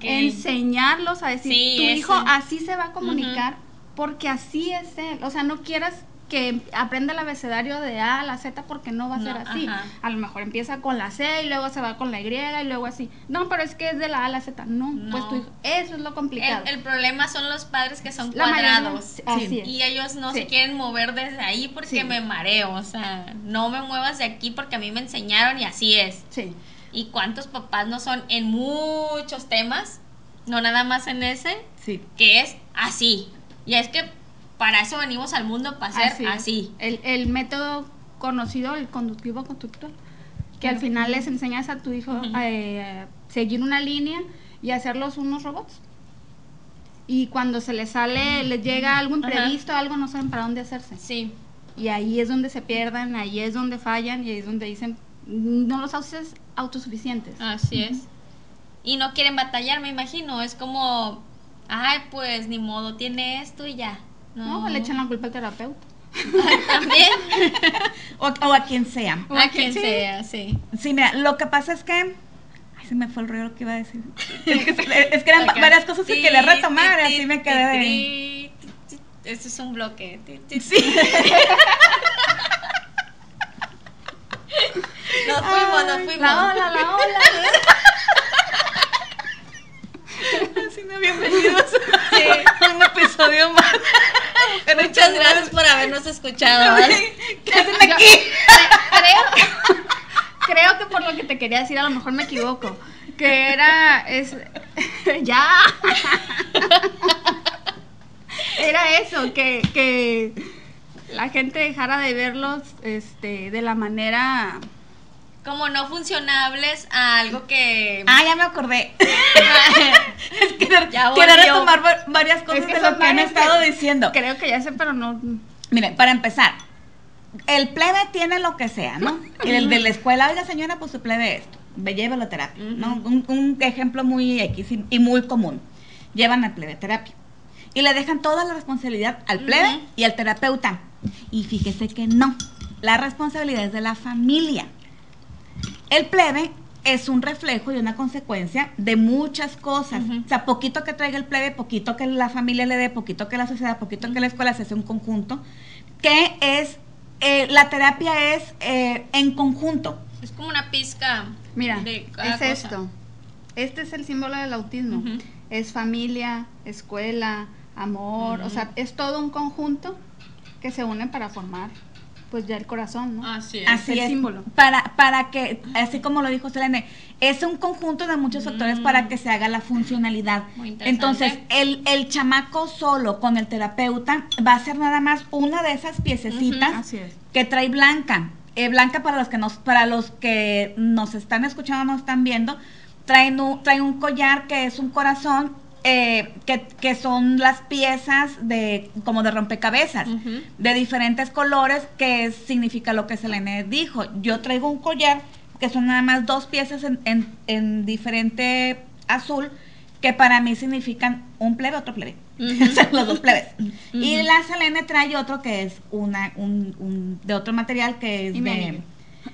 Enseñarlos a decir, Sí, tu ese. hijo así se va a comunicar porque así es él. O sea, no quieras que aprenda el abecedario de A a la Z porque no va a ser así. ajá. A lo mejor empieza con la C y luego se va con la Y y luego así. No, pero es que es de la A a la Z. No, No. pues tu hijo, eso es lo complicado. El, el problema son los padres que son La mayoría, cuadrados. es. Y ellos no Sí. se quieren mover desde ahí porque Sí. me mareo. O sea, no me muevas de aquí porque a mí me enseñaron y así es. Sí. ¿Y cuántos papás no son en muchos temas? No nada más en ese, Sí. que es así. Y es que para eso venimos al mundo, para ser es. así. El, el método conocido, el conductivo conductual, que al final les enseñas a tu hijo a eh, seguir una línea y hacerlos unos robots. Y cuando se les sale, les llega algo imprevisto, algo, no saben para dónde hacerse. Sí. Y ahí es donde se pierdan, ahí es donde fallan y ahí es donde dicen, no los haces autosuficientes. Así es. Y no quieren batallar, me imagino. Es como, ay, pues ni modo, tiene esto y ya. No, No, le echan la culpa al terapeuta. <laughs> También. <laughs> O, o a quien sea. A quien sea, sí. Sí, mira, lo que pasa es que. Ay, se me fue el lo que iba a decir. <laughs> Es que, es que eran varias cosas que quería retomar, así me quedé de. Este es un bloque. Sí. Nos fuimos, nos fuimos. La ola, la ola. Así no, bienvenidos un episodio más. Muchas gracias por habernos escuchado. ¿vale? ¿Qué hacen aquí? creo, creo que por lo que te quería decir, a lo mejor me equivoco. Que era. Es, <laughs> ya. Era eso, que, que la gente dejara de verlos este, de la manera. Como no funcionables a algo que. Ah, ya me acordé. <laughs> es que Ya quiero retomar va- varias cosas que de lo que han estado que- diciendo. Creo que ya sé, pero no. Miren, para empezar, el plebe tiene lo que sea, ¿no? <laughs> El de la escuela, oiga señora, pues su plebe esto, ve, llévalo a terapia, ¿no? Un, un ejemplo muy X y, y muy común. Llevan al plebe terapia. Y le dejan toda la responsabilidad al plebe y al terapeuta. Y fíjese que no, la responsabilidad es de la familia. El plebe es un reflejo y una consecuencia de muchas cosas. O sea, poquito que traiga el plebe, poquito que la familia le dé, poquito que la sociedad, poquito que la escuela se hace un conjunto, que es, eh, la terapia es eh, en conjunto. Es como una pizca. Mira, de es cosa. esto. Este es el símbolo del autismo. Es familia, escuela, amor. O sea, es todo un conjunto que se une para formar, pues ya el corazón, ¿no? Así es. Así el es. símbolo. Para, para que, así como lo dijo Selene, es un conjunto de muchos factores para que se haga la funcionalidad. Mm. Muy interesante. Entonces, el, el chamaco solo con el terapeuta va a ser nada más una de esas piececitas así es. que trae Blanca. Eh, Blanca para los que nos, para los que nos están escuchando, nos están viendo, traen un, trae un collar que es un corazón, eh, que, que son las piezas de como de rompecabezas de diferentes colores, que significa lo que Selene dijo. Yo traigo un collar que son nada más dos piezas en, en, en diferente azul, que para mí significan un plebe, otro plebe. Son <laughs> los dos plebes. Y la Selene trae otro que es una, un, un- de otro material que es Y de... anillo.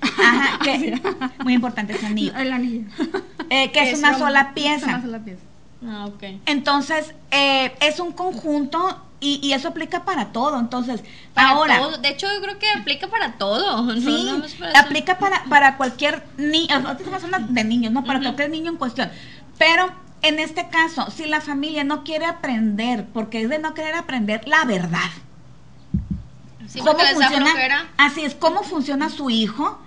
Ajá, que, <laughs> muy importante ese anillo. El anillo. Eh, que es una sola Es pieza. una sola pieza. Ah, ok. Entonces, eh, es un conjunto y, y eso aplica para todo. Entonces, Para ahora... todo. De hecho, yo creo que aplica para todo. <laughs> no Sí, nada más para eso. aplica para, para cualquier niño, no estamos hablando de niños, no, para cualquier niño en cuestión. Pero en este caso, si la familia no quiere aprender, porque es de no querer aprender la verdad, Sí, da flojera. así es, cómo funciona su hijo,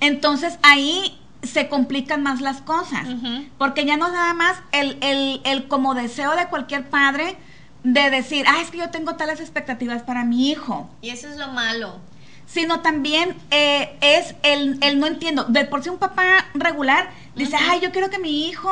entonces ahí se complican más las cosas, porque ya no es nada más el, el, el como deseo de cualquier padre de decir, ah, es que yo tengo tales expectativas para mi hijo Y eso es lo malo. sino también eh, es el, el no entiendo. De por sí un papá regular dice, ay, yo quiero que mi hijo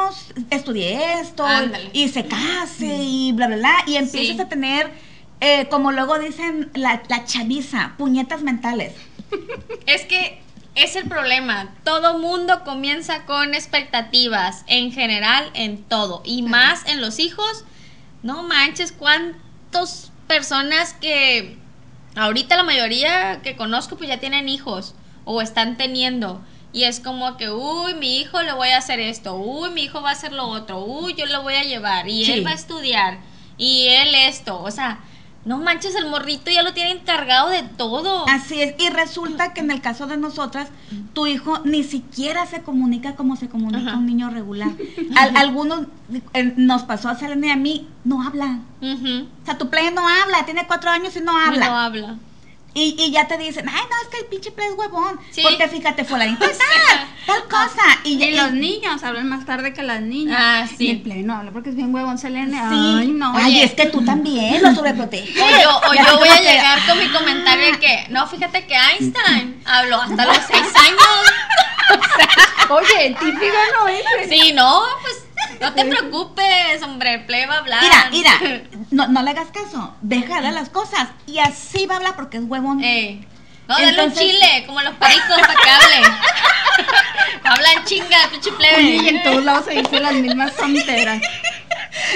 estudie esto Ándale. y se case y bla, bla, bla. Y empiezas Sí. a tener, eh, como luego dicen, la, la chaviza, puñetas mentales. <laughs> Es que es el problema. Todo mundo comienza con expectativas en general en todo. Y más en los hijos. No manches, cuántas personas que ahorita la mayoría que conozco pues ya tienen hijos o están teniendo y es como que, uy, mi hijo le voy a hacer esto, uy, mi hijo va a hacer lo otro, uy, yo lo voy a llevar. Y Sí. él va a estudiar. Y él esto, o sea, no manches, el morrito ya lo tiene encargado de todo. Así es. Y resulta que en el caso de nosotras, tu hijo ni siquiera se comunica como se comunica Ajá. un niño regular. Al- algunos, eh, nos pasó a Selene y a mí, no habla. O sea, tu play no habla, tiene cuatro años y no habla. No habla. Y, y ya te dicen, ay, no, es que el pinche play es huevón. Sí. Porque fíjate, fulanito <laughs> tal, tal cosa. Y, los niños hablan más tarde que las niñas. Ah, sí. Y el play no habla porque es bien huevón Selene. Sí. Ay, no. Ay, Oye. es que tú también lo sobreproteges. O yo, o <laughs> yo voy a llegar con mi comentario de que, no, fíjate que Einstein habló hasta los seis años. <laughs> Oye, típico no es. Sí, no, pues no te preocupes, hombre, el play va a hablar. Mira, mira, <laughs> no, no le hagas caso. Déjale las cosas. Y así va a hablar porque es huevón. Eh, No, dale un chile, como los pericos para que hable. <laughs> Hablan chinga, pinche plebe. Y en todos lados se dicen las mismas tonteras.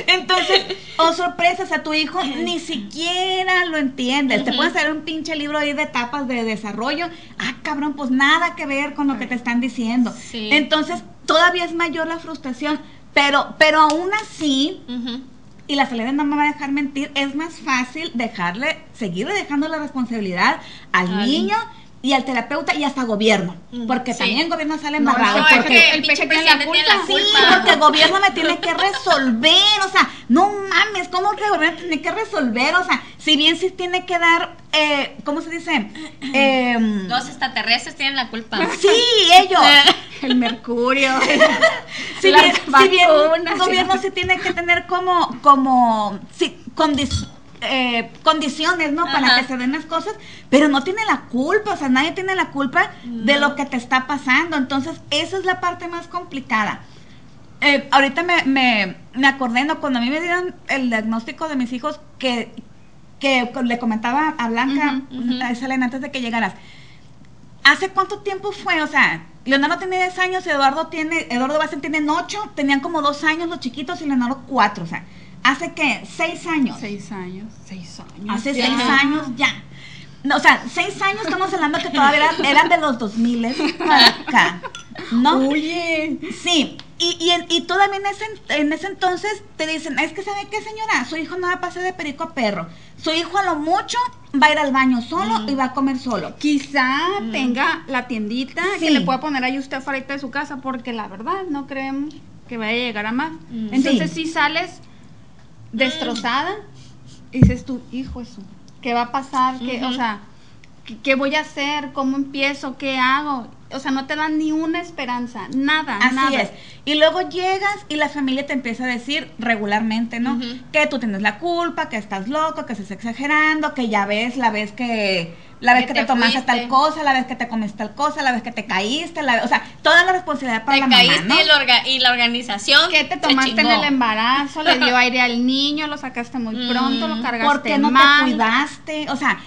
Entonces, oh sorpresa, o sea, tu hijo ni siquiera lo entiendes. Te puedes hacer un pinche libro ahí de etapas de desarrollo. Ah, cabrón, pues nada que ver con lo que te están diciendo. Sí. Entonces, todavía es mayor la frustración. Pero, pero aún así, y la salida no me va a dejar mentir, es más fácil dejarle, seguirle dejando la responsabilidad al Al- niño y al terapeuta y hasta gobierno. Mm, Porque sí. también el gobierno sale No, embarrado. No, es porque que el pinche tiene la culpa. Sí, porque el gobierno me tiene que resolver, o sea, no mames, ¿cómo que el gobierno tiene que resolver? O sea, si bien sí tiene que dar, eh, ¿cómo se dice? <clears throat> Em, Los extraterrestres tienen la culpa. sí, ellos. <laughs> El mercurio. <laughs> Si bien, si bien el gobierno sí tiene que tener como, como, sí, condi- eh, condiciones, ¿no? Para que se den las cosas, pero no tiene la culpa, o sea, nadie tiene la culpa de lo que te está pasando. Entonces, esa es la parte más complicada. Eh, ahorita me, me, me acordé, ¿no? Cuando a mí me dieron el diagnóstico de mis hijos, que, que le comentaba a Blanca, ujú. a Selena, antes de que llegaras, ¿hace cuánto tiempo fue? O sea, Leonardo tiene 10 años, Eduardo tiene, Eduardo Bassen tiene 8, tenían como 2 años los chiquitos y Leonardo 4, o sea, ¿hace qué? 6 años. Seis años. Seis años. Hace ya. 6 años ya. No, o sea, 6 años estamos hablando que todavía eran, eran de los 2000 para acá. ¿No? Oye. Sí, y, y, y todavía en ese, en ese entonces te dicen, es que ¿sabe qué señora? Su hijo no va a pasar de perico a perro. Su hijo a lo mucho va a ir al baño solo y va a comer solo. Quizá tenga la tiendita Sí. que le pueda poner ahí usted afuera de su casa, porque la verdad no creemos que vaya a llegar a más. Mm. Entonces, Sí. si sales destrozada, y dices tú, hijo, eso, ¿qué va a pasar? ¿Qué, O sea, ¿qué, qué voy a hacer? ¿Cómo empiezo? ¿Qué hago? O sea, no te dan ni una esperanza, nada, Así nada. es. Y luego llegas y la familia te empieza a decir regularmente, ¿no? Que tú tienes la culpa, que estás loco, que estás exagerando, que ya ves, la vez que la vez Que que, te, te tomaste tal cosa, la vez que te comiste tal cosa, la vez que te caíste, la o sea, toda la responsabilidad para Te la caíste mamá, ¿no? y, la orga- y la organización. ¿Qué te tomaste en el embarazo? Le dio <laughs> aire al niño, lo sacaste muy Mm, pronto, lo cargaste ¿Por qué no mal. te cuidaste? O sea,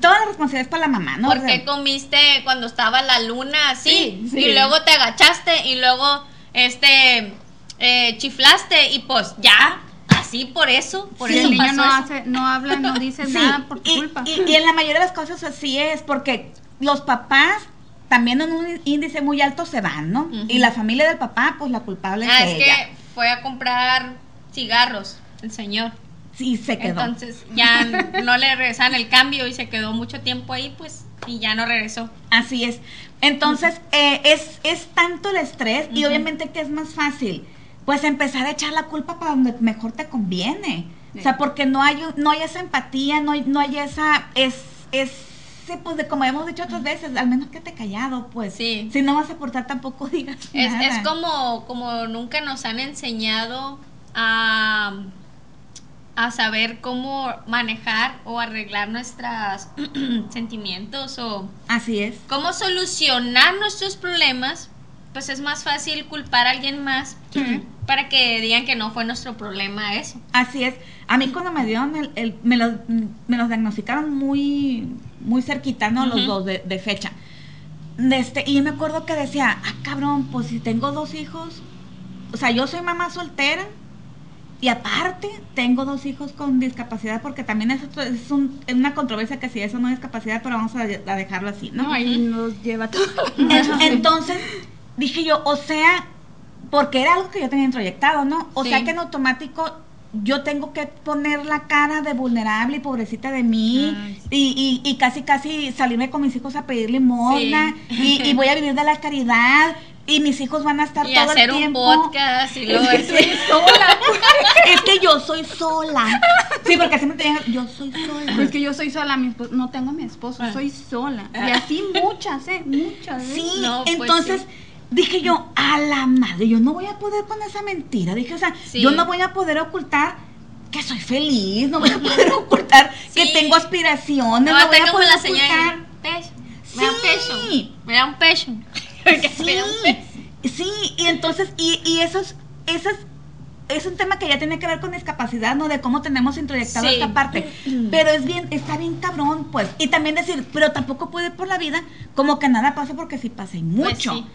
toda la responsabilidad es para la mamá, ¿no? ¿Por O sea, qué comiste cuando estaba la luna así? Sí, sí. Y luego te agachaste y luego este eh, chiflaste y pues ya, así por eso, por eso el niño no eso. hace, no habla, no dice <laughs> Sí, nada por tu y, culpa. y- y en la mayoría de las cosas así es, porque los papás también en un índice muy alto se van, ¿no? Y la familia del papá, pues la culpable Ah, es es ella. que fue a comprar cigarros el señor. Sí, se quedó. Entonces ya <laughs> no le regresaban el cambio y se quedó mucho tiempo ahí, pues, y ya no regresó. Así es. Entonces, eh, es, es tanto el estrés y obviamente que es más fácil, pues empezar a echar la culpa para donde mejor te conviene. O sea, porque no hay, no hay esa empatía, no hay, no hay esa, es, es, sí, pues de como hemos dicho otras veces, al menos que te callado, pues. Sí. Si no vas a aportar tampoco <laughs> digas Es, nada. es como, como nunca nos han enseñado a, a saber cómo manejar o arreglar nuestros <clears throat> sentimientos o Así es. cómo solucionar nuestros problemas, pues es más fácil culpar a alguien más para que digan que no fue nuestro problema eso. Así es. A mí cuando me dieron el, el- me, los, me los diagnosticaron muy, muy cerquita, ¿no? Los dos de, de fecha. De Este, y yo me acuerdo que decía, ah, cabrón, pues si tengo dos hijos, o sea, yo soy mamá soltera y aparte tengo dos hijos con discapacidad, porque también es, otro- es un- es una controversia que si eso no es discapacidad, pero vamos a, de- a dejarlo así, ¿no? No, ahí nos lleva todo. En- Entonces, dije yo, o sea, porque era algo que yo tenía introyectado, ¿no? O Sí. sea que en automático yo tengo que poner la cara de vulnerable y pobrecita de mí Ay, sí. y, y, y casi casi salirme con mis hijos a pedir limosna Sí. y, y voy a vivir de la caridad y mis hijos van a estar Y todo hacer el un tiempo. podcast y luego Es que soy sola. es que yo soy sola. Sí, porque siempre te digan, yo soy sola. Pues que yo soy sola, mi esposo, no tengo a mi esposo, Ah. soy sola. Y así muchas, ¿eh? Muchas. ¿eh? Sí, No, pues entonces sí. Dije yo, a la madre, yo no voy a poder con esa mentira. Dije, o sea, Sí. yo no voy a poder ocultar que soy feliz, no voy a poder <laughs> ocultar que tengo aspiraciones, No, no, voy a como poder la ocultar. Pecho. Me da un pecho. Me da un pecho. <laughs> Sí, y entonces, y, y esos, esas es un tema que ya tiene que ver con discapacidad, ¿no? De cómo tenemos introyectado Sí. esta parte. <clears throat> Pero es bien, está bien cabrón, pues. Y también decir, pero tampoco puede por la vida como que nada pasa porque sí pasa y Pues mucho. sí.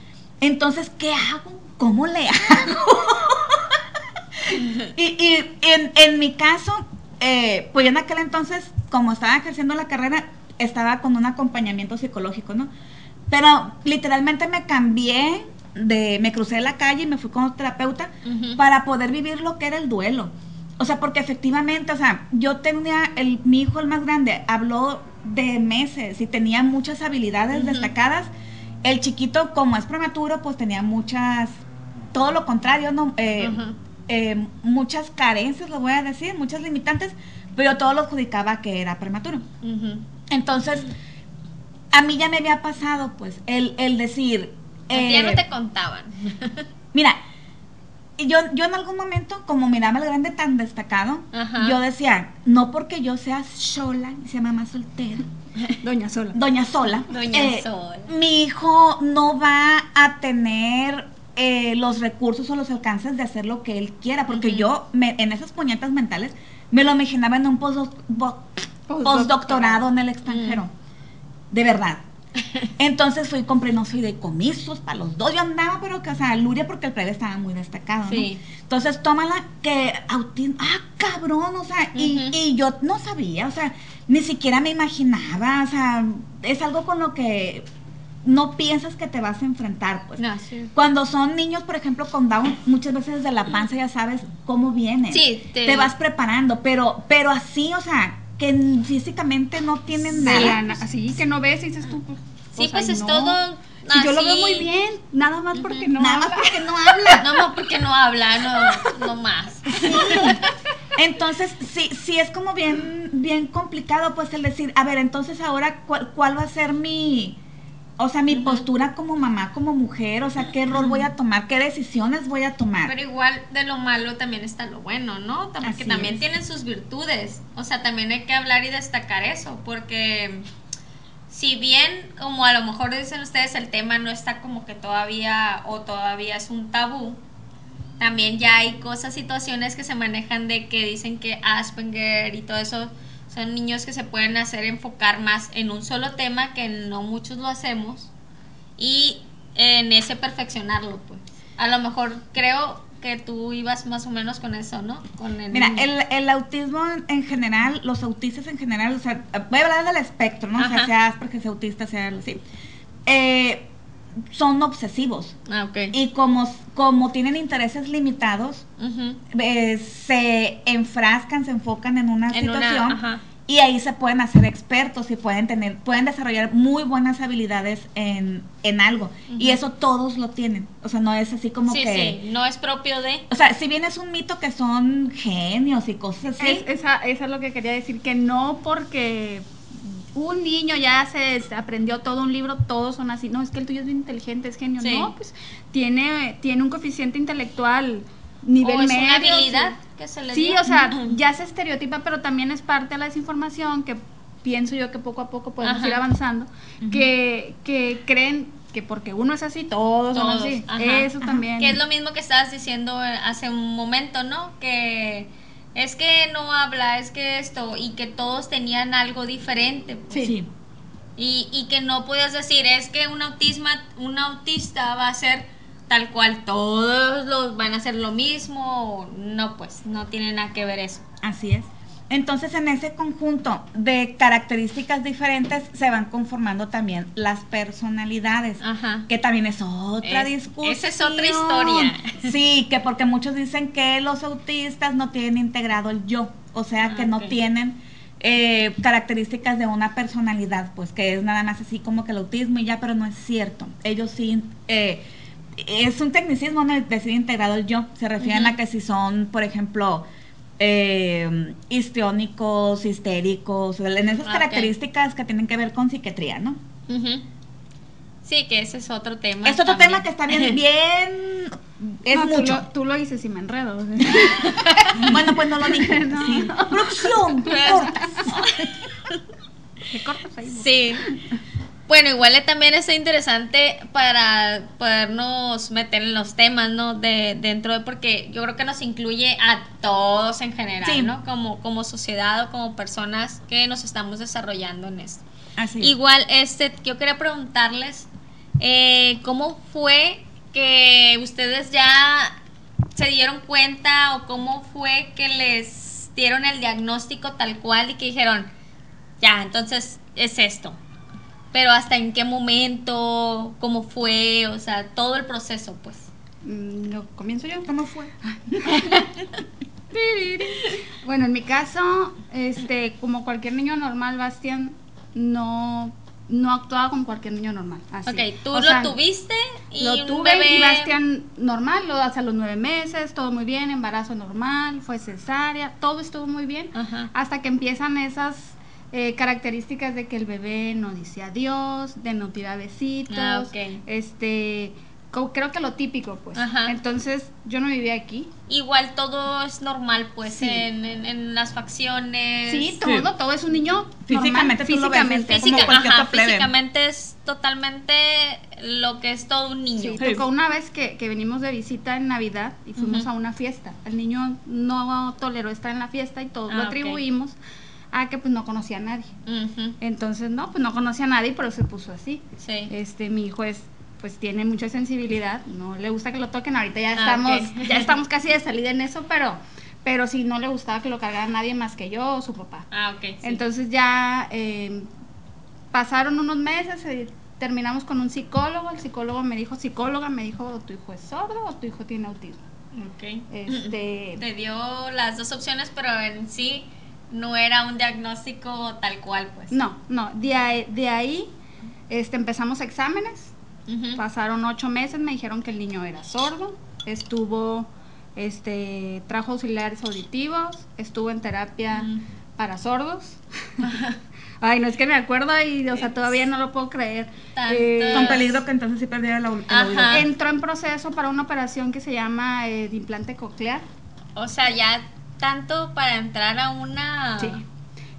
Entonces, ¿qué hago? ¿Cómo le hago? <laughs> y y en, en mi caso, eh, pues yo en aquel entonces, como estaba ejerciendo la carrera, estaba con un acompañamiento psicológico, ¿no? Pero literalmente me cambié de, me crucé la calle y me fui con un terapeuta para poder vivir lo que era el duelo. O sea, porque efectivamente, o sea, yo tenía, el, mi hijo el más grande habló de meses y tenía muchas habilidades destacadas. El chiquito, como es prematuro, pues tenía muchas, todo lo contrario, ¿no? Eh, eh, muchas carencias, lo voy a decir, muchas limitantes, pero todo lo adjudicaba que era prematuro. Entonces, a mí ya me había pasado, pues, el, el decir... Ya no eh, te contaban. <laughs> Mira, yo, yo en algún momento, como miraba al grande tan destacado, Ajá. yo decía, no porque yo sea sola, y sea mamá soltera, <laughs> Doña Sola. doña sola, Doña eh, Sola. mi hijo no va a tener eh, los recursos o los alcances de hacer lo que él quiera, porque yo me- en esas puñetas mentales me lo imaginaba en un postdoc- postdoctorado en el extranjero, de verdad. <laughs> Entonces fui, compré unos fideicomisos para los dos. Yo andaba, pero que, o sea, Luria porque el previo estaba muy destacado, ¿no? Sí. Entonces, tómala que autismo, ah, cabrón, o sea, y, y yo no sabía, o sea, ni siquiera me imaginaba, o sea, es algo con lo que no piensas que te vas a enfrentar, pues. No, sí. Cuando son niños, por ejemplo, con Down, muchas veces desde la panza ya sabes cómo vienen. Sí, te- te... vas preparando, pero, pero así, o sea, que físicamente no tienen nada. la así que no ves y dices tú, pues. Sí, o sea, pues es no. todo. Si yo lo veo muy bien, nada más porque no. nada más habla. porque no habla. <laughs> No, no, porque no habla, no, no más. Entonces, sí, sí es como bien, bien complicado, pues, el decir, a ver, entonces ahora, ¿cuál, cuál va a ser mi, o sea, mi postura como mamá, como mujer? O sea, ¿qué rol voy a tomar? ¿Qué decisiones voy a tomar? Pero igual de lo malo también está lo bueno, ¿no? Porque Así también es. tienen sus virtudes. O sea, también hay que hablar y destacar eso, porque si bien, como a lo mejor dicen ustedes, el tema no está como que todavía o todavía es un tabú, también ya hay cosas, situaciones que se manejan de que dicen que Asperger y todo eso son niños que se pueden hacer enfocar más en un solo tema que no muchos lo hacemos y en ese perfeccionarlo, pues. A lo mejor creo que tú ibas más o menos con eso, ¿no? Con el Mira, el, el autismo en, en general, los autistas en general, o sea, voy a hablar del espectro, ¿no? O sea, sea Asperger, sea autista, sea así. Eh, son obsesivos. Ah, ok. Y como, como tienen intereses limitados, eh, se enfrascan, se enfocan en una En una- situación ajá. y ahí se pueden hacer expertos y pueden tener, pueden desarrollar muy buenas habilidades en, en algo. Y eso todos lo tienen. O sea, no es así como Sí, que. sí, no es propio de... O sea, si bien es un mito que son genios y cosas así. Es- esa, esa es lo que quería decir, que no porque un niño ya se aprendió todo un libro, todos son así. No, es que el tuyo es bien inteligente, es genio. Sí. No, pues tiene, tiene un coeficiente intelectual nivel o es medio. una habilidad sí. que se le Sí, dio. o sea, <laughs> ya se estereotipa, pero también es parte de la desinformación que pienso yo que poco a poco podemos Ajá. ir avanzando, que, que creen que porque uno es así, todos, Todos, son así. ajá. Eso también. Que es lo mismo que estabas diciendo hace un momento, ¿no? Que es que no habla, es que esto, y que todos tenían algo diferente. pues. Sí. Y, y que no podías decir, es que un, autisma, un autista va a ser tal cual, todos los van a hacer lo mismo. o No, pues, no tiene nada que ver eso. Así es. Entonces, en ese conjunto de características diferentes se van conformando también las personalidades, Ajá. que también es otra Es- discusión. esa es otra historia. <laughs> Sí, que porque muchos dicen que los autistas no tienen integrado el yo, o sea, que Ah, no tienen eh, características de una personalidad, pues que es nada más así como que el autismo y ya, pero no es cierto. Ellos sí... eh, es un tecnicismo, ¿no? Decir integrado el yo. Se refieren Ujú. a que si son, por ejemplo, eh, histriónicos, histéricos, en esas características que tienen que ver con psiquiatría, ¿no? Sí, que ese es otro tema. Es otro también. tema que está bien, bien, es No, tú mucho. lo, tú lo dices y me enredo. <laughs> Bueno, pues no lo dije. <laughs> No. sí. Producción, cortas. <laughs> Te cortas ahí. Sí. Bueno, igual también está interesante para podernos meter en los temas, ¿no? De dentro de porque yo creo que nos incluye a todos en general, Sí. ¿no? Como como sociedad o como personas que nos estamos desarrollando en esto. Así. Igual, este, yo quería preguntarles eh, cómo fue que ustedes ya se dieron cuenta o cómo fue que les dieron el diagnóstico tal cual y que dijeron, ya, entonces es esto. Pero hasta en qué momento, cómo fue, o sea, todo el proceso, pues. Mm, ¿Lo comienzo yo? ¿Cómo fue? <laughs> Bueno, en mi caso, este, como cualquier niño normal, Bastian no, no actuaba como cualquier niño normal. Así. Ok, tú O lo sea, tuviste y lo un tuve bebé... y Bastian normal, lo hasta los nueve meses, todo muy bien, embarazo normal, fue cesárea, todo estuvo muy bien, Ajá. hasta que empiezan esas eh, características de que el bebé no dice adiós, de no tira besitos, Ah, ok. este, co- creo que lo típico, pues. Ajá. Entonces, yo no vivía aquí. Igual todo es normal, pues, Sí. en, en- en las facciones. Sí, todo, todo es un niño Físicamente normal, tú lo ves, físicamente. Física- ajá, físicamente es totalmente lo que es todo un niño. Sí, tocó una vez que, que venimos de visita en Navidad y fuimos a una fiesta. El niño no toleró estar en la fiesta y todos Ah, lo ok. atribuimos a que pues no conocía a nadie. Entonces, no, pues no conocía a nadie, pero se puso así. Sí. Este, mi hijo es pues tiene mucha sensibilidad, no le gusta que lo toquen, ahorita ya Ah, estamos ya estamos casi de salida en eso, pero pero sí no le gustaba que lo cargara nadie más que yo o su papá. Ah, ok. sí. Entonces ya eh, pasaron unos meses, eh, terminamos con un psicólogo, el psicólogo me dijo, psicóloga, me dijo, ¿tu hijo es sordo o tu hijo tiene autismo? Ok. Este, <laughs> Te dio las dos opciones, pero en sí no era un diagnóstico tal cual, pues. no, no, de ahí, de ahí este, empezamos exámenes, pasaron ocho meses, me dijeron que el niño era sordo, estuvo, este, trajo auxiliares auditivos, estuvo en terapia para sordos. <laughs> Ay, no es que me acuerdo y, o sea, todavía no lo puedo creer. Eh, Con peligro que entonces sí perdiera oído. entró en proceso para una operación que se llama eh, de implante coclear. O sea, ya tanto para entrar a una. Sí.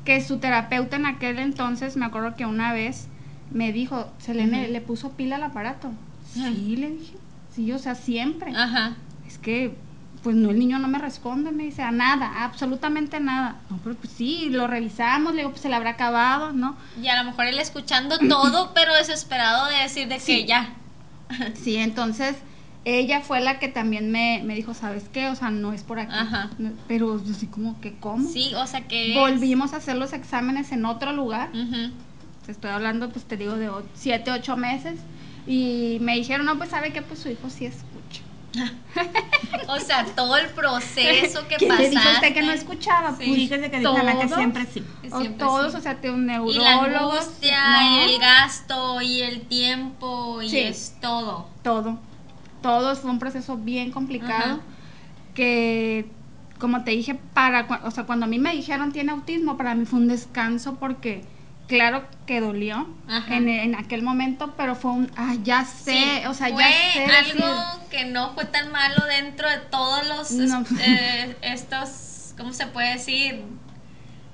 Que su terapeuta en aquel entonces, me acuerdo que una vez me dijo, Selene. ¿le puso pila al aparato? Sí, le dije. Sí, o sea, siempre. Ajá. Es que, pues no, el niño no me responde, me dice, a nada, absolutamente nada. No, pero pues sí, lo revisamos, le digo, pues se le habrá acabado, ¿no? Y a lo mejor él escuchando todo, <clears throat> pero desesperado de decir de Sí. que ya. Sí, entonces ella fue la que también me, me dijo, ¿sabes qué? O sea, no es por aquí. Ajá. Pero así como que, ¿cómo? Sí, o sea que. es- Volvimos a hacer los exámenes en otro lugar. Te estoy hablando, pues te digo, de 7, 8 meses. Y me dijeron, no, pues sabe que pues su hijo sí escucha. <laughs> O sea, todo el proceso que <laughs> ¿Quién le dijo pasaste. usted que no escuchaba? Sí. Pues, Fíjese que la que todos, siempre sí. o Siempre todos, sí. o sea, te un Y neurólogo. la angustia, no, y el gasto, y el tiempo, y Sí. es todo. todo. Todo fue un proceso bien complicado. Ajá. Que, como te dije, para, o sea, cuando a mí me dijeron tiene autismo, para mí fue un descanso porque, claro que dolió en, en aquel momento, pero fue un, ah, ya sé, Sí, o sea, fue ya sé. algo decir- que no fue tan malo dentro de todos los No. eh, estos, ¿cómo se puede decir?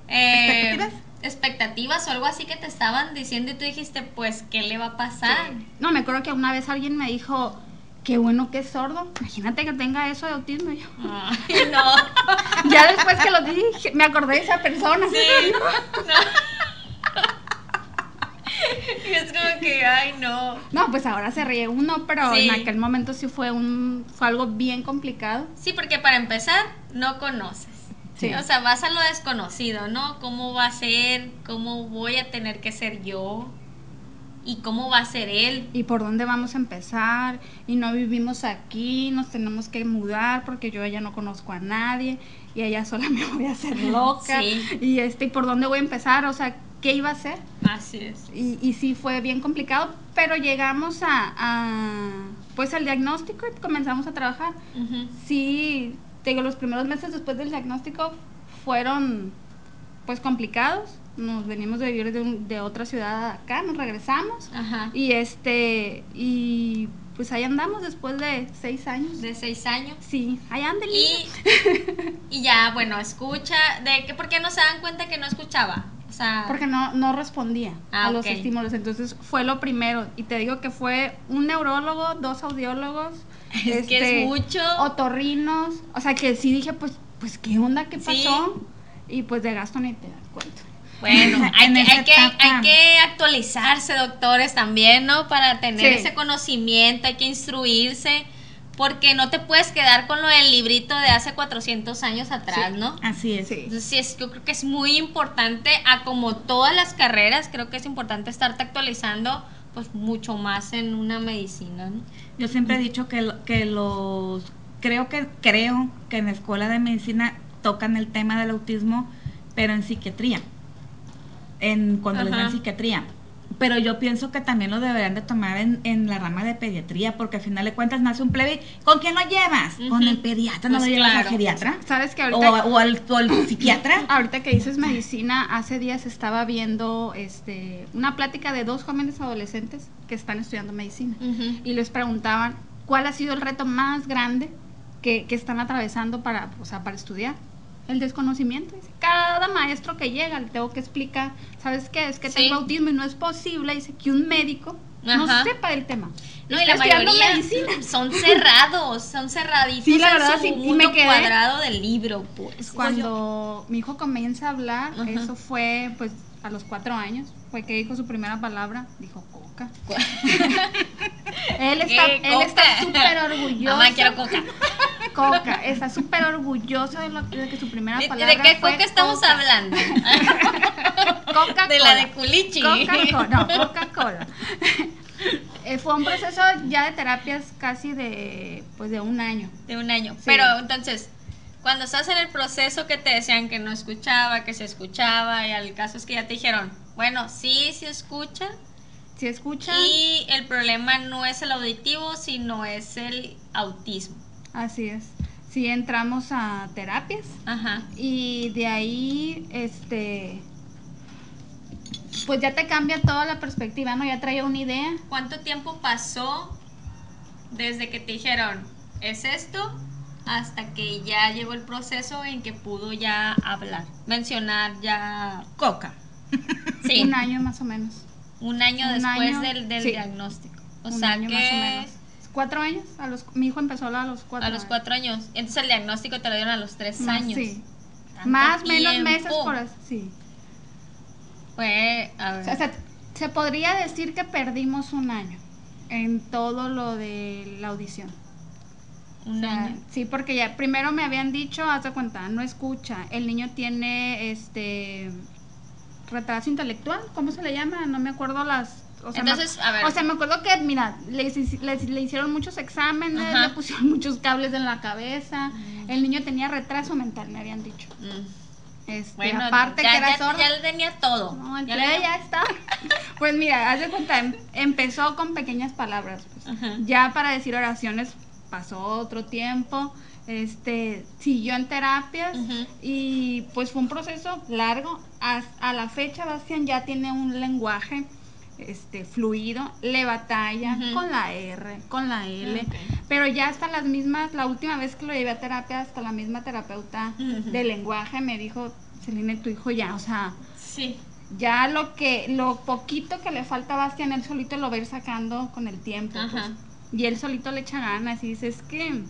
Eh, ¿Expectativas? expectativas o algo así que te estaban diciendo y tú dijiste, pues, ¿qué le va a pasar? No, me acuerdo que una vez alguien me dijo, qué bueno que es sordo. Imagínate que tenga eso de autismo. Y yo, Ay, no. <laughs> ya después que lo dije, me acordé de esa persona. <laughs> Y es como que, ay, no. No, pues ahora se ríe uno, pero Sí. en aquel momento sí fue un fue algo bien complicado. Sí, porque para empezar, no conoces. Sí. O sea, vas a lo desconocido, ¿no? ¿Cómo va a ser? ¿Cómo voy a tener que ser yo? ¿Y cómo va a ser él? ¿Y por dónde vamos a empezar? Y no vivimos aquí, nos tenemos que mudar porque yo ya no conozco a nadie y allá <laughs> sola me voy a hacer <laughs> loca. Sí. Y este, ¿y por dónde voy a empezar? O sea, ¿qué iba a hacer? Así es. Y, y sí fue bien complicado, pero llegamos a, a, pues al diagnóstico y comenzamos a trabajar. Sí, te digo, los primeros meses después del diagnóstico fueron pues complicados. Nos venimos de vivir de, un- de otra ciudad acá, nos regresamos. Ajá. Y este, y pues ahí andamos después de seis años. De seis años. Sí, ahí anda Y, <laughs> y ya, bueno, escucha. ¿De qué, ¿Por qué no se dan cuenta que no escuchaba? O sea, Porque no, no respondía Ah, a los estímulos. Entonces fue lo primero. Y te digo que fue un neurólogo, dos audiólogos. este, <laughs> Es que es mucho. Otorrinos. O sea que sí dije, pues, pues ¿qué onda? ¿Qué Sí. pasó? Y pues de gasto ni te das cuenta. Bueno, <laughs> hay que, hay, que, hay que actualizarse, doctores, también, ¿no? Para tener Sí. ese conocimiento, hay que instruirse, porque no te puedes quedar con lo del librito de hace 400 años atrás, Sí. ¿no? Así es. Sí. Entonces, yo creo que es muy importante, a como todas las carreras, creo que es importante estarte actualizando, pues mucho más en una medicina, ¿no? Yo siempre he dicho que, lo- que los creo que creo que en la escuela de medicina tocan el tema del autismo, pero en psiquiatría. En cuando les dan psiquiatría. Pero yo pienso que también lo deberían de tomar en, en la rama de pediatría, porque al final de cuentas nace un plebe. ¿Con quién lo llevas? Con el pediatra, no Pues lo llevas claro. al geriatra. ¿Sabes que O, ahorita... o al, o al psiquiatra. <clears throat> Ahorita que dices medicina, hace días estaba viendo este, una plática de dos jóvenes adolescentes que están estudiando medicina. y les preguntaban cuál ha sido el reto más grande que, que están atravesando para, o sea, para estudiar. El desconocimiento. Dice, cada maestro que llega le tengo que explicar, ¿sabes qué? Es que Sí. tengo autismo y no es posible, dice, que un médico no sepa del tema. No, y la mayoría medicina. <laughs> son cerrados, son cerraditos Sí, la en verdad, su sí, y me quedé- cuadrado del libro, pues. Cuando mi hijo comienza a hablar, Ajá. eso fue pues a los cuatro años, fue que dijo su primera palabra, dijo coca. <laughs> él está, él está ¿Coca? súper orgulloso. Mamá, quiero coca. <laughs> Coca, está súper orgulloso de, lo, de que su primera ¿De, palabra de qué fue coca estamos Coca. hablando? <laughs> Coca-Cola. De la de culichi. Coca-Cola, no, Coca-Cola. Eh, fue un proceso ya de terapias casi de, pues de un año. De un año. Sí. Pero entonces, cuando estás en el proceso que te decían que no escuchaba, que se escuchaba, y al caso es que ya te dijeron, bueno, sí, sí escucha, Si escuchan, y el problema no es el auditivo, sino es el autismo. así es. Sí entramos a terapias Ajá. y de ahí, este, pues ya te cambia toda la perspectiva, ¿no? Ya traía una idea. ¿Cuánto tiempo pasó desde que te dijeron, es esto, hasta que ya llegó el proceso en que pudo ya hablar, mencionar ya... Coca. <laughs> Sí, Un año más o menos. un año un después año, del, del sí. diagnóstico. O un sea año que más o menos. Cuatro años. A los, mi hijo empezó a los cuatro a los cuatro años. Entonces el diagnóstico te lo dieron a los tres Más, años. Sí. Más, menos meses por así. Sí. Fue, a ver. O sea, se, se podría decir que perdimos un año en todo lo de la audición. Un O sea, año. Sí, porque ya primero me habían dicho, haz de cuenta, no escucha. El niño tiene este retraso intelectual, ¿cómo se le llama? No me acuerdo las. O sea, Entonces, me, a ver. O sea, me acuerdo que, mira, le, le- le hicieron muchos exámenes, Ajá. le pusieron <laughs> muchos cables en la cabeza. El niño tenía retraso mental, me habían dicho. Mm. Este, Bueno, aparte ya, que era ya, sordo. ya le tenía todo. No, Ya plebe le- ya está. <laughs> Pues mira, haz de cuenta, em- empezó con pequeñas palabras. pues. Ya para decir oraciones pasó otro tiempo. Este, siguió en terapias y pues fue un proceso largo. A, a la fecha, Bastian ya tiene un lenguaje este, fluido, le batalla con la R, con la L, Ok. pero ya hasta las mismas, la última vez que lo llevé a terapia, hasta la misma terapeuta de lenguaje me dijo, Celine, tu hijo ya, o sea, Sí. ya lo que lo poquito que le falta a Bastian él solito lo va a ir sacando con el tiempo pues. Y él solito le echa ganas y dice es que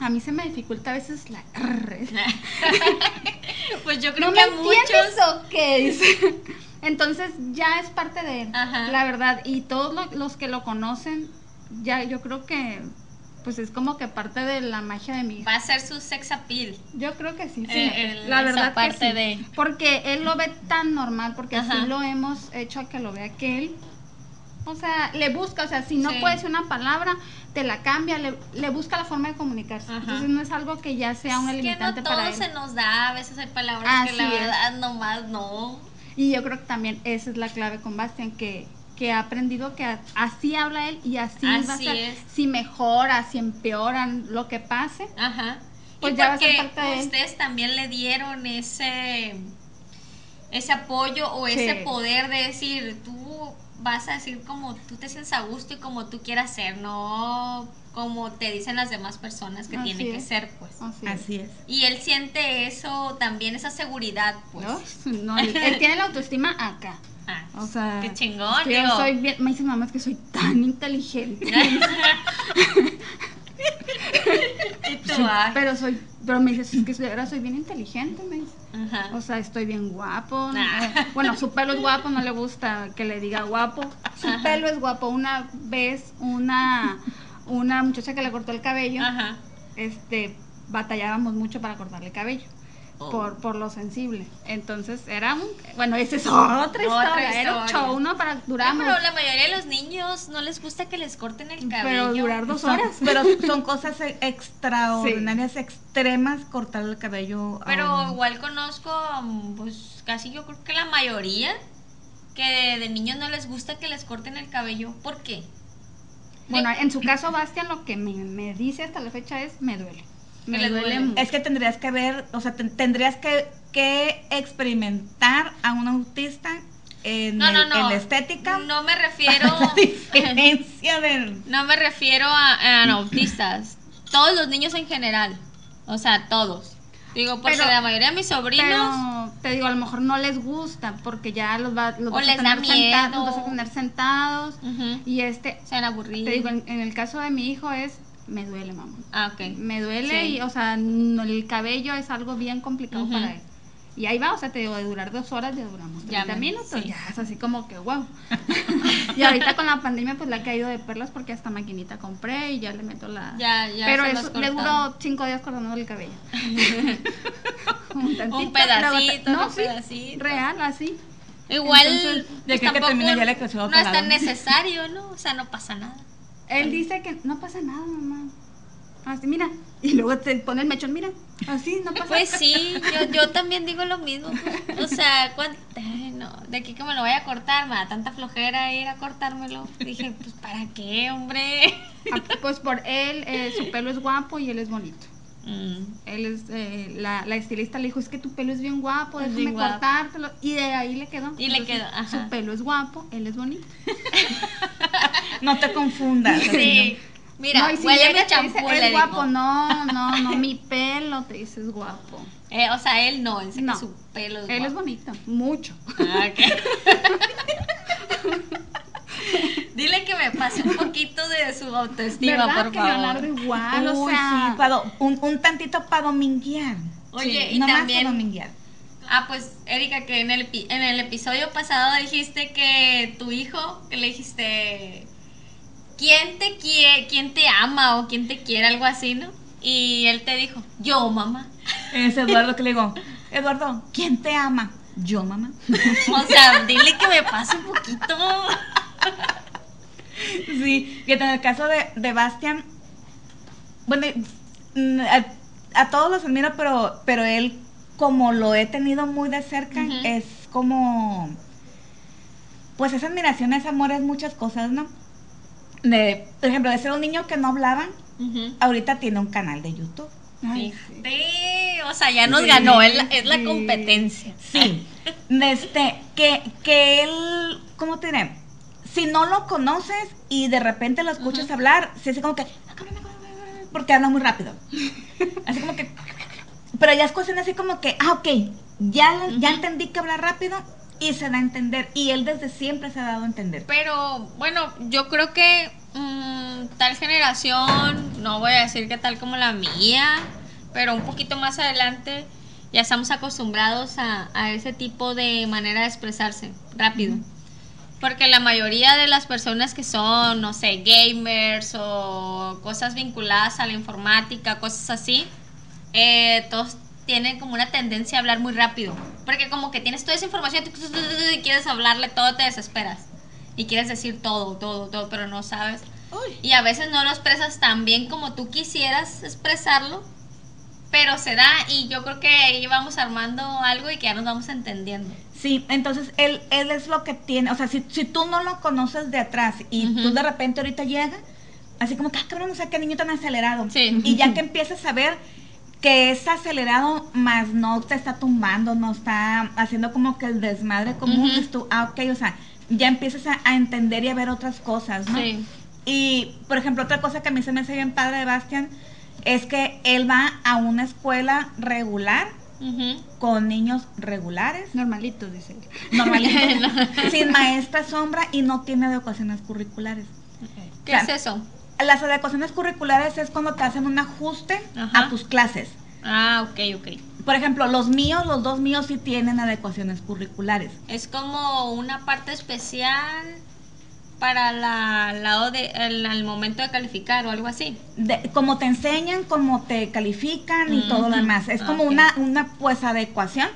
a mí se me dificulta a veces la R <laughs> Pues yo creo no que me muchos. entiendes o qué dice entonces ya es parte de él Ajá. la verdad y todos lo- los que lo conocen ya yo creo que pues es como que parte de la magia de mi Va a ser su sex appeal. Yo creo que sí, sí. Eh, el- la verdad parte que sí. de- Porque él lo ve tan normal, porque Ajá. así lo hemos hecho a que lo vea que él. O sea, le busca, o sea, si no Sí. puede decir una palabra, te la cambia, le, le busca la forma de comunicarse. Ajá. Entonces no es algo que ya sea una es que no limitante todo para se nos da, a veces hay palabras que Así la es. verdad nomás no. Y yo creo que también esa es la clave con Bastian, que, que ha aprendido que así habla él y así, va a ser. es. Si mejora, si empeoran, lo que pase. Ajá. Pues y ya va a ser porque parte de él. ustedes también le dieron ese ese apoyo o Sí. ese poder de decir, tú vas a decir como tú te sientes a gusto y como tú quieras ser, no como te dicen las demás personas que Así tiene que ser, pues. Así es. Así es. Y él siente eso también, esa seguridad, pues. ¿No? <laughs> No, él, él tiene la autoestima acá. Ah, O sea, qué chingón, que yo digo. soy bien, me dice mamá es que soy tan inteligente. <laughs> <laughs> <laughs> Sí, pero soy, pero me dice, es que de verdad soy bien inteligente, me dice. ajá. O sea, estoy bien guapo. Ah. Bueno, su pelo es guapo, no le gusta que le diga guapo. Su Ajá. pelo es guapo. Una vez, una, una muchacha que le cortó el cabello, Ajá. este, batallábamos mucho para cortarle el cabello. Oh. Por, por lo sensible. Entonces era un. Bueno, esa es otra historia. Era un historia. show, ¿no? Para No, duramos. pero la mayoría de los niños no les gusta que les corten el cabello. Pero durar dos Son- horas. pero <laughs> son cosas e- extraordinarias, extremas, cortar el cabello. Pero igual conozco, pues casi yo creo que la mayoría que de niños no les gusta que les corten el cabello. ¿Por qué? Bueno, en su caso, <laughs> Bastian, lo que me, me dice hasta la fecha es: me duele. Me le duele, duele. mucho. Es que tendrías que ver, o sea, ten- tendrías que, que experimentar a un autista en, No, el- no, no. en la estética. No me refiero. <laughs> La diferencia <laughs> del... No me refiero a, a autistas. Todos los niños en general. O sea, todos. Digo, porque Pero- la mayoría de mis sobrinos. Pero te digo, a lo mejor no les gusta porque ya los, va, los O vas, les a da tener senta- miedo. los vas a tener sentados. Y este, se han aburrido. te digo, en, en el caso de mi hijo es, me duele, mamá. Ah, ok. Me duele Sí. y, o sea, no- el cabello es algo bien complicado para él. Y ahí va, o sea, te digo, de durar dos horas ya duramos Ya 30 me- minutos. sí. Ya es así como que, wow. <laughs> <laughs> y ahorita con la pandemia, pues la ha caído de perlas porque hasta maquinita compré y ya le meto la. Ya, ya Pero eso le duró cinco días cortando el cabello. <laughs> un, tantito, Un pedacito, luego- un sí, pedacito. Real, así. Igual. Entonces, de que termine ya le creció No es tan necesario, ¿no? O sea, no pasa nada. Él dice que no pasa nada, mamá. Así, mira. Y luego te pone el mechón, mira. Así, no pasa Pues sí, yo, yo <laughs> también digo lo mismo. pues. O sea, cuan- ay, no, de aquí que me lo vaya a cortar, me da tanta flojera ir a cortármelo. Dije, pues ¿para qué, hombre? Ah, Pues por él, eh, su pelo es guapo y él es bonito. Mm, Él es, eh, la, la estilista le dijo, es que tu pelo es bien guapo, Es déjame bien guapo. cortártelo. Y de ahí le quedó. Y le quedó, ajá. Su pelo es guapo, él es bonito. <laughs> No te confundas. Sí. Mira, No, si huele champú, es guapo, digo. no, no, <laughs> no, mi pelo, te dices guapo. Eh, o sea, él no, él dice No. que su pelo es Él es bonito, mucho. Ah, ok. <laughs> Dile que me pase un poquito de su autoestima, ¿Verdad por que favor. Leonardo igual? o Uy, sea, sí, un, un tantito para dominguear. Oye, Sí, y también- pa' dominguear. Ah, pues, Erika, que en el, en el episodio pasado dijiste que tu hijo, que le dijiste, ¿quién te quiere, quién te ama o quién te quiere, algo así, ¿no? Y él te dijo, yo, mamá. Es Eduardo que le digo, Eduardo, ¿quién te ama? Yo, mamá. <laughs> O sea, dile que me pase un poquito. <laughs> <laughs> Sí, y en el caso de, de Bastian, bueno, mm, a, a todos los admiro, pero, pero él, como lo he tenido muy de cerca, es como, pues esa admiración, ese amor es muchas cosas, ¿no? De, por ejemplo, de ser un niño que no hablaba, ahorita tiene un canal de YouTube. ay, Fíjate, o sea, ya nos Sí, ganó, es la, es la sí. competencia. Sí, <laughs> este, que, que él, ¿cómo te diré? Si no lo conoces y de repente lo escuchas hablar, se hace como que, porque habla muy rápido. Así como que, pero ya es cuestión así como que, ah, ok, ya, ya entendí que habla rápido y se da a entender. Y él desde siempre se ha dado a entender. Pero bueno, yo creo que mm, tal generación, no voy a decir que tal como la mía, pero un poquito más adelante ya estamos acostumbrados a, a ese tipo de manera de expresarse rápido. Porque la mayoría de las personas que son, no sé, gamers o cosas vinculadas a la informática, cosas así, eh, todos tienen como una tendencia a hablar muy rápido. Porque como que tienes toda esa información y quieres hablarle todo, te desesperas. Y quieres decir todo, todo, todo, pero no sabes. Y a veces no lo expresas tan bien como tú quisieras expresarlo, pero se da y yo creo que ahí vamos armando algo y que ya nos vamos entendiendo. Sí, entonces él, él es lo que tiene, o sea, si, si tú no lo conoces de atrás y Ujú. tú de repente ahorita llega, así como que, ah, cabrón, o sea, qué niño tan acelerado. Sí. Y ya que empiezas a ver que es acelerado, más no te está tumbando, no está haciendo como que el desmadre común, Ujú. dices tú, ah, ok, o sea, ya empiezas a, a entender y a ver otras cosas, ¿no? Sí. Y, por ejemplo, otra cosa que a mí se me hace bien padre de Bastian es que él va a una escuela regular Con niños regulares, Normalitos, dice él. normalitos, <laughs> sin maestra sombra y no tiene adecuaciones curriculares. ¿Qué es eso? Las adecuaciones curriculares es cuando te hacen un ajuste Ajá. a tus clases. Ah, ok, ok. Por ejemplo, los míos, los dos míos sí tienen adecuaciones curriculares. Es como una parte especial para la lado de el, momento de calificar o algo así. De, como te enseñan, como te califican y todo lo demás. Es como una, una pues adecuación.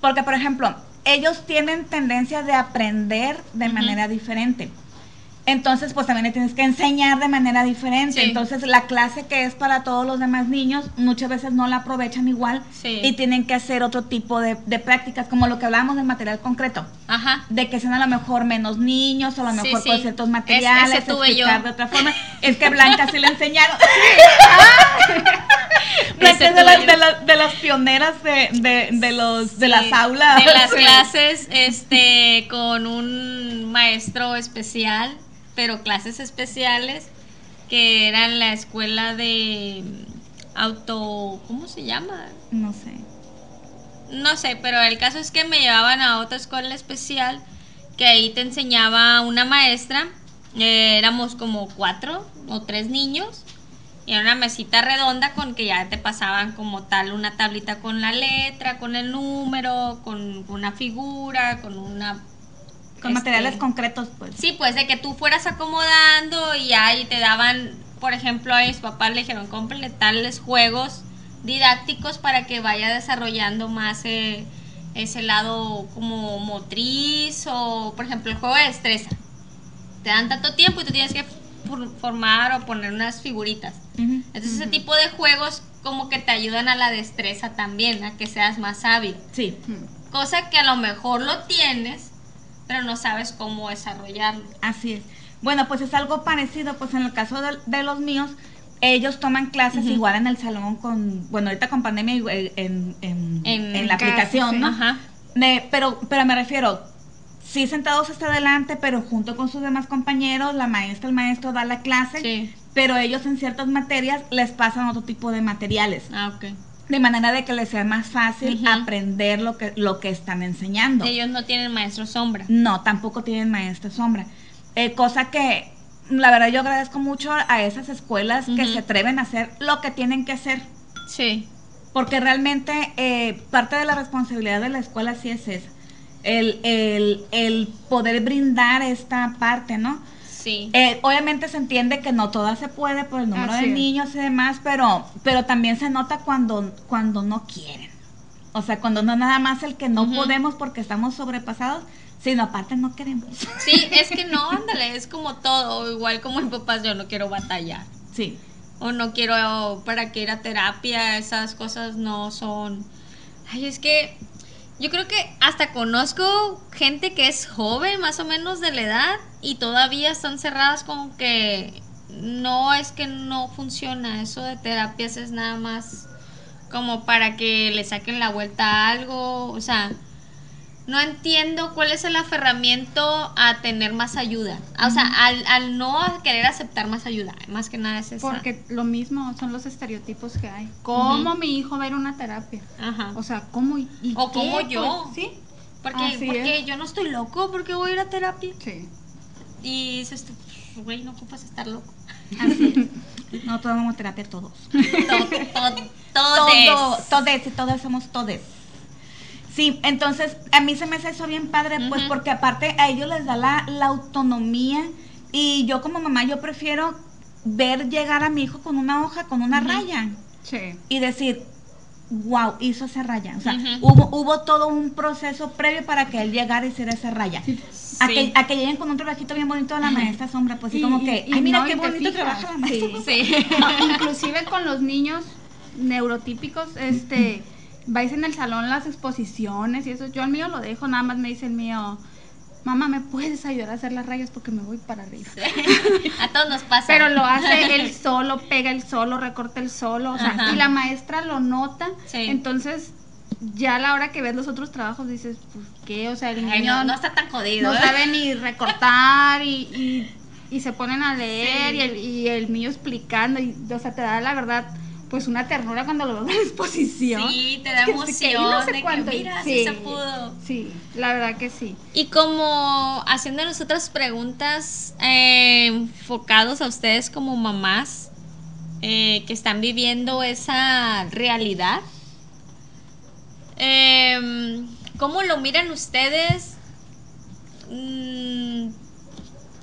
Porque, por ejemplo, ellos tienen tendencia de aprender de manera diferente. Entonces, pues también le tienes que enseñar de manera diferente. Sí. Entonces, la clase que es para todos los demás niños, muchas veces no la aprovechan igual Sí. y tienen que hacer otro tipo de, de prácticas, como lo que hablábamos del material concreto. Ajá. de que sean a lo mejor menos niños, o a lo mejor sí. con ciertos Es- materiales, tuve explicar yo. de otra forma. <laughs> Es que Blanca sí le enseñaron. Blanca <laughs> es de, yo. de, las- de las pioneras de, de, los, de las aulas. De las clases, este, con un maestro especial, pero clases especiales, que era la escuela de auto, ¿cómo se llama? No sé. No sé, pero el caso es que me llevaban a otra escuela especial, que ahí te enseñaba una maestra, eh, éramos como cuatro o tres niños, y era una mesita redonda con que ya te pasaban como tal una tablita con la letra, con el número, con una figura, con una... Con este, materiales concretos, pues. Sí, pues de que tú fueras acomodando y ahí te daban, por ejemplo, a mis papás le dijeron, cómprenle tales juegos didácticos para que vaya desarrollando más eh, ese lado como motriz o, por ejemplo, el juego de destreza. Te dan tanto tiempo y tú tienes que for- formar o poner unas figuritas. Entonces ese tipo de juegos como que te ayudan a la destreza también, a que seas más hábil. Sí. Cosa que a lo mejor lo tienes, pero no sabes cómo desarrollarlo. Así es. Bueno, pues es algo parecido, pues en el caso de, de los míos, ellos toman clases igual en el salón con, bueno, ahorita con pandemia igual en, en, En en la casa, aplicación, sí. ¿no? Ajá. Me- pero, pero me refiero, sí sentados hasta adelante, pero junto con sus demás compañeros, la maestra, el maestro da la clase, Sí. pero ellos en ciertas materias les pasan otro tipo de materiales, Ah, ok. De manera de que les sea más fácil aprender lo que, lo que están enseñando. Ellos no tienen maestro sombra. No, tampoco tienen maestra sombra. Eh, cosa que, la verdad, yo agradezco mucho a esas escuelas que se atreven a hacer lo que tienen que hacer. Sí. Porque realmente eh, parte de la responsabilidad de la escuela sí es esa. El, el, el poder brindar esta parte, ¿no? Sí. Eh, obviamente se entiende que no toda se puede por el número Así de es. niños y demás, pero, pero también se nota cuando, cuando no quieren. O sea, cuando no nada más el que no podemos porque estamos sobrepasados, sino aparte no queremos. Sí, es que no, ándale, es como todo. Igual como mis papás, yo no quiero batallar. Sí. O no quiero para que ir a terapia, esas cosas no son. Ay, es que yo creo que hasta conozco gente que es joven, más o menos de la edad, y todavía están cerradas con que no es que no funciona. Eso de terapias es nada más como para que le saquen la vuelta a algo. O sea, no entiendo cuál es el aferramiento a tener más ayuda. O sea, al, al no querer aceptar más ayuda. Más que nada es eso. Porque lo mismo son los estereotipos que hay. ¿Cómo mi hijo va a ir a una terapia? Ajá. O sea, ¿cómo y, y O qué, como pues? yo. Sí. Porque, así porque es. yo no estoy loco, porque voy a ir a terapia. Sí. Y dices tú, güey, no ocupas estar loco. Así es. No tomamos terapia todos. <laughs> Todo, todo, <laughs> Todo, todes. todes y todas somos todes. Sí, entonces a mí se me hace eso bien padre, pues porque aparte a ellos les da la, la autonomía y yo como mamá yo prefiero ver llegar a mi hijo con una hoja, con una Ujú. raya Sí. y decir, wow, hizo esa raya. O sea, hubo, hubo todo un proceso previo para que él llegara y hiciera esa raya. A, que, Sí. a que lleguen con un trabajito bien bonito de la maestra sombra, pues sí, Y- como que, y ay, mira no, qué bonito trabaja la maestra. sí. <laughs> Sí. No, inclusive con los niños neurotípicos, este, <laughs> vais en el salón las exposiciones y eso. Yo al mío lo dejo, nada más me dice el mío, mamá, ¿me puedes ayudar a hacer las rayas porque me voy para arriba? <laughs> A todos nos pasa. Pero lo hace él solo, pega él solo, recorta él solo, o sea, Ajá. y la maestra lo nota, Sí. entonces ya a la hora que ves los otros trabajos dices, pues qué, o sea, el niño Ay, no, no está tan jodido. no ¿eh? sabe ni recortar y, y, y se ponen a leer Sí. y, el, y el niño explicando y o sea te da la verdad pues una ternura cuando lo ves en la exposición Sí, te da Que- que- que emoción no sé de cuánto, mira, sí se pudo. sí la verdad que sí Y como haciéndonos otras preguntas eh, enfocados a ustedes como mamás eh, que están viviendo esa realidad, eh, ¿cómo lo miran ustedes mm,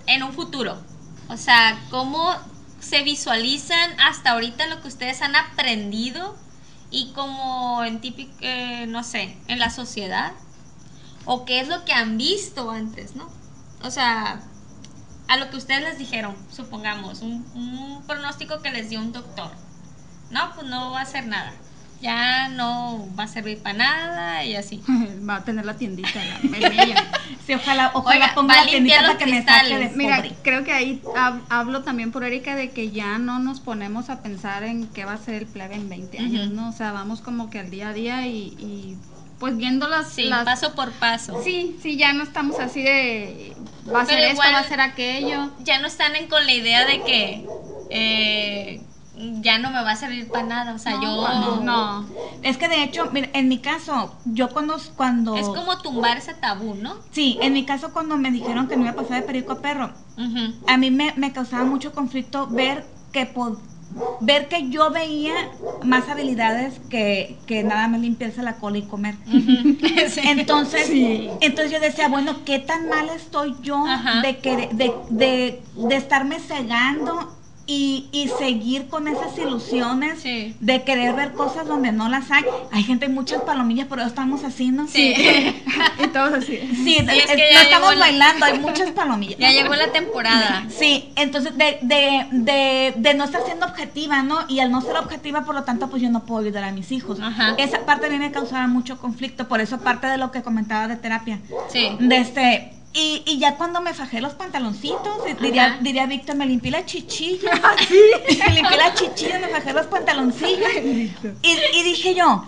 en un futuro? O sea, ¿cómo se visualizan hasta ahorita lo que ustedes han aprendido y como en típico, eh, no sé, en la sociedad? o qué es lo que han visto antes, ¿no? O sea, a lo que ustedes les dijeron, supongamos, un, un pronóstico que les dio un doctor. No, pues no va a hacer nada. Ya no va a servir para nada y así. <laughs> va a tener la tiendita la. Sí, ojalá, ojalá Oiga, ponga la tiendita para que me saque de cristales. Mira, pobre. creo que ahí hab- hablo también por Erika de que ya no nos ponemos a pensar en qué va a ser el plebe en 20 años. ¿no? O sea, vamos como que al día a día y, y, pues viendo las... Sí, las- paso por paso. Sí, sí, ya no estamos así de... Va a Pero ser esto, va a ser aquello. Ya no están en- con la idea de que eh, ya no me va a servir para nada. O sea, No, yo... no, no. Es que de hecho, mira, en mi caso, yo cuando, cuando... Es como tumbar ese tabú, ¿no? Sí, en mi caso cuando me dijeron que no iba a pasar de perico a perro, a mí me, me causaba mucho conflicto ver que po- ver que yo veía más habilidades que, que nada más limpiarse la cola y comer. <laughs> Entonces, entonces yo decía, bueno, ¿qué tan mal estoy yo de, que, de, de, de estarme cegando y, y seguir con esas ilusiones Sí. de querer ver cosas donde no las hay? Hay gente, muchas palomillas, pero estamos así, ¿no? Sí. <laughs> y todos así. Sí, es es- que no estamos la- bailando, hay muchas palomillas. Ya llegó la temporada. Sí, entonces de, de, de, de no estar siendo objetiva, ¿no? Y al no ser objetiva, por lo tanto, pues yo no puedo ayudar a mis hijos. Ajá. Esa parte a mí me causaba mucho conflicto, por eso parte de lo que comentaba de terapia. Sí. De este, y, y ya cuando me fajé los pantaloncitos, diría, diría Víctor, me limpié la chichilla. <laughs> <laughs> me limpié la chichilla, me fajé los pantaloncillos. y, y dije yo,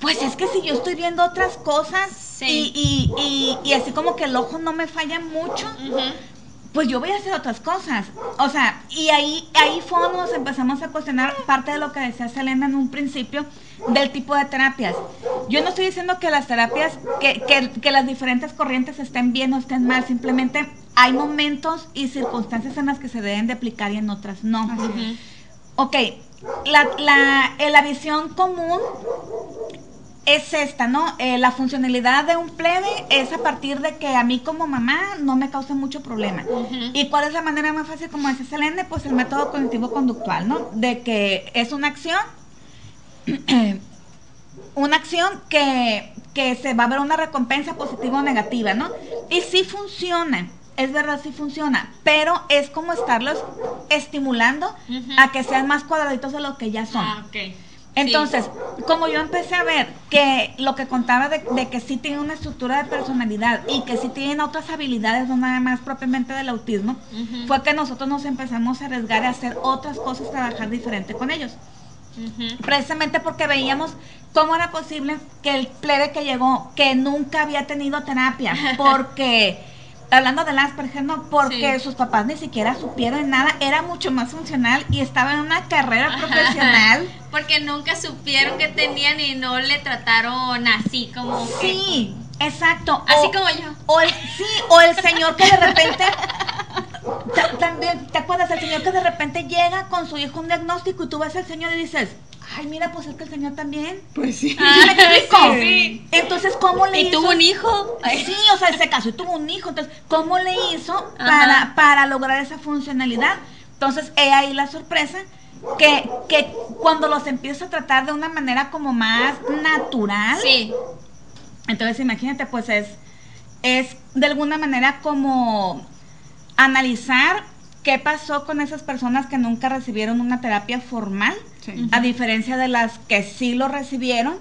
pues es que si yo estoy viendo otras cosas Sí. y, así como que el ojo no me falla mucho, pues yo voy a hacer otras cosas. O sea, y ahí, ahí fue donde nos empezamos a cuestionar parte de lo que decía Selena en un principio del tipo de terapias. Yo no estoy diciendo que las terapias, que, que, que las diferentes corrientes estén bien o estén mal, simplemente hay momentos y circunstancias en las que se deben de aplicar y en otras no. Ujú. Ok, la, la, eh, la visión común es esta, ¿no? Eh, la funcionalidad de un plebe es a partir de que a mí como mamá no me cause mucho problema. ¿Y cuál es la manera más fácil, como dice Selene? Pues el método cognitivo-conductual, ¿no? De que es una acción, <clears throat> una acción que, que se va a ver una recompensa positiva o negativa, ¿no? Y sí funciona, es verdad, sí funciona, pero es como estarlos estimulando a que sean más cuadraditos de lo que ya son. Ah. Entonces, como yo empecé a ver que lo que contaba de, de que sí tienen una estructura de personalidad y que sí tienen otras habilidades, no nada más propiamente del autismo, fue que nosotros nos empezamos a arriesgar a hacer otras cosas, trabajar diferente con ellos. Precisamente porque veíamos cómo era posible que el plebe que llegó, que nunca había tenido terapia, <laughs> porque, hablando del Asperger, ¿no? Porque Sí. sus papás ni siquiera supieron nada, era mucho más funcional y estaba en una carrera profesional. <laughs> Porque nunca supieron que tenían y no le trataron así como que- Sí, exacto. Así O- como yo. O el, sí, o el señor que de repente. <laughs> ta- También, ¿te acuerdas? El señor que de repente llega con su hijo un diagnóstico y tú ves al señor y dices, ay, mira, pues es que el señor también. Pues sí. Ah, ¿Sí me explico? sí, sí. Entonces, ¿cómo le ¿Y hizo? tuvo un hijo? Sí, o sea, se casó y tuvo un hijo. Entonces, ¿cómo le hizo para, para lograr esa funcionalidad? Entonces, he ahí la sorpresa. Que, que cuando los empiezas a tratar de una manera como más natural, Sí. entonces imagínate, pues es, es de alguna manera como analizar qué pasó con esas personas que nunca recibieron una terapia formal, Sí. a diferencia de las que sí lo recibieron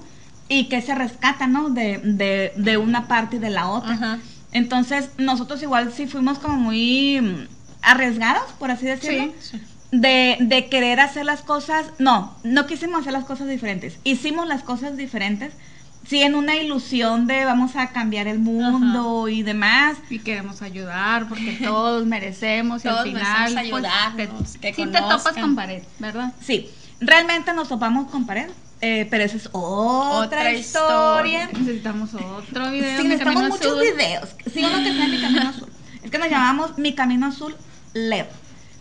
y que se rescatan, ¿no? De, de, de una parte y de la otra. Ajá. Entonces, nosotros igual sí fuimos como muy mm, arriesgados, por así decirlo. Sí. De, de querer hacer las cosas, no, no quisimos hacer las cosas diferentes, hicimos las cosas diferentes sí, en una ilusión de vamos a cambiar el mundo y demás. Y queremos ayudar porque <laughs> todos merecemos y al final merecemos pues, te- que sí te topas con pared, ¿verdad? Sí, realmente nos topamos con pared, eh, pero esa es otra, Otra historia. Necesitamos otro video. Sí, necesitamos muchos Azul. videos. Sí, uno que sea Mi Camino Azul. Es que nos llamamos Mi Camino Azul Leo.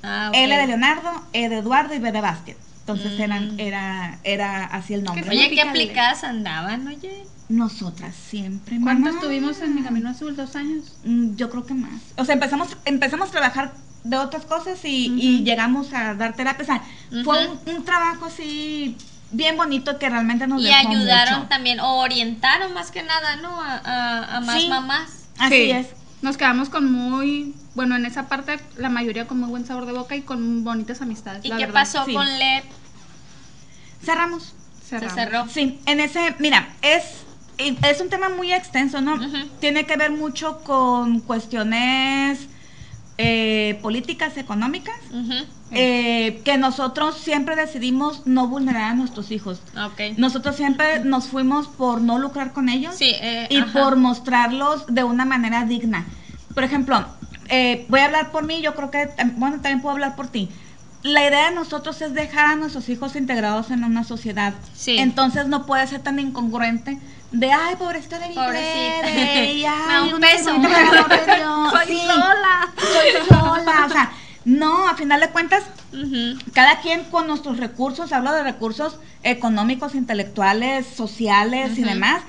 Ah. L de Leonardo, E de Eduardo y B de Bastian. Entonces Mm. eran, era, era así el nombre. Oye, qué aplicadas andaban, oye. Nosotras siempre. ¿Cuánto mamá. estuvimos en Mi Camino Azul? ¿Dos años? Mm, Yo creo que más. O sea, empezamos, empezamos a trabajar de otras cosas y, y llegamos a dar terapia. O sea, fue un, un trabajo así bien bonito que realmente nos Y dejó ayudaron mucho. también, o orientaron más que nada, ¿no? A, a- a más Sí. mamás. Así Sí. es. Nos quedamos con muy, bueno, en esa parte la mayoría con muy buen sabor de boca y con bonitas amistades. ¿Y la qué verdad. pasó sí. con LED? Cerramos. Cerramos. Se cerró. Sí, en ese, mira, es, es un tema muy extenso, ¿no? Tiene que ver mucho con cuestiones eh, políticas, económicas, eh, que nosotros siempre decidimos no vulnerar a nuestros hijos. Nosotros siempre nos fuimos por no lucrar con ellos Sí, eh, y ajá. por mostrarlos de una manera digna. Por ejemplo, eh, voy a hablar por mí, yo creo que, bueno, también puedo hablar por ti. La idea de nosotros es dejar a nuestros hijos integrados en una sociedad. Sí. Entonces no puede ser tan incongruente de, ay, pobrecita de mi plebe, <laughs> ay, un peso. bonita por amor de Dios". Soy Sí, sola. Soy sola. O sea, no, a final de cuentas, cada quien con nuestros recursos, hablo de recursos económicos, intelectuales, sociales y demás,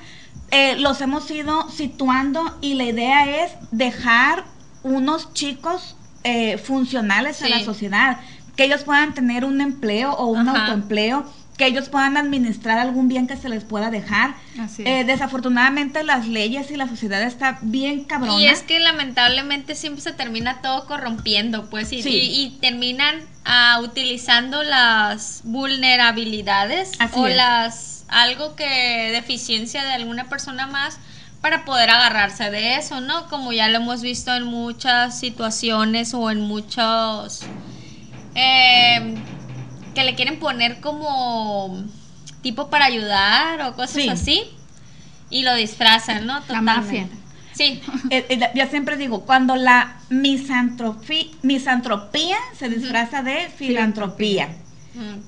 eh, los hemos ido situando y la idea es dejar unos chicos eh, funcionales a Sí. la sociedad, que ellos puedan tener un empleo o un Ajá. autoempleo, que ellos puedan administrar algún bien que se les pueda dejar. Así es. Eh, desafortunadamente las leyes y la sociedad está bien cabrona. Y es que lamentablemente siempre se termina todo corrompiendo, pues, y, Sí. y- y terminan ah, utilizando las vulnerabilidades Así o es. las algo que deficiencia de alguna persona más para poder agarrarse de eso, ¿no? Como ya lo hemos visto en muchas situaciones o en muchos eh, que le quieren poner como tipo para ayudar o cosas Sí. así y lo disfrazan, ¿no? La mafia. Totalmente. Sí. <laughs> Eh, eh, yo siempre digo, cuando la misantropía, se disfraza de filantropía.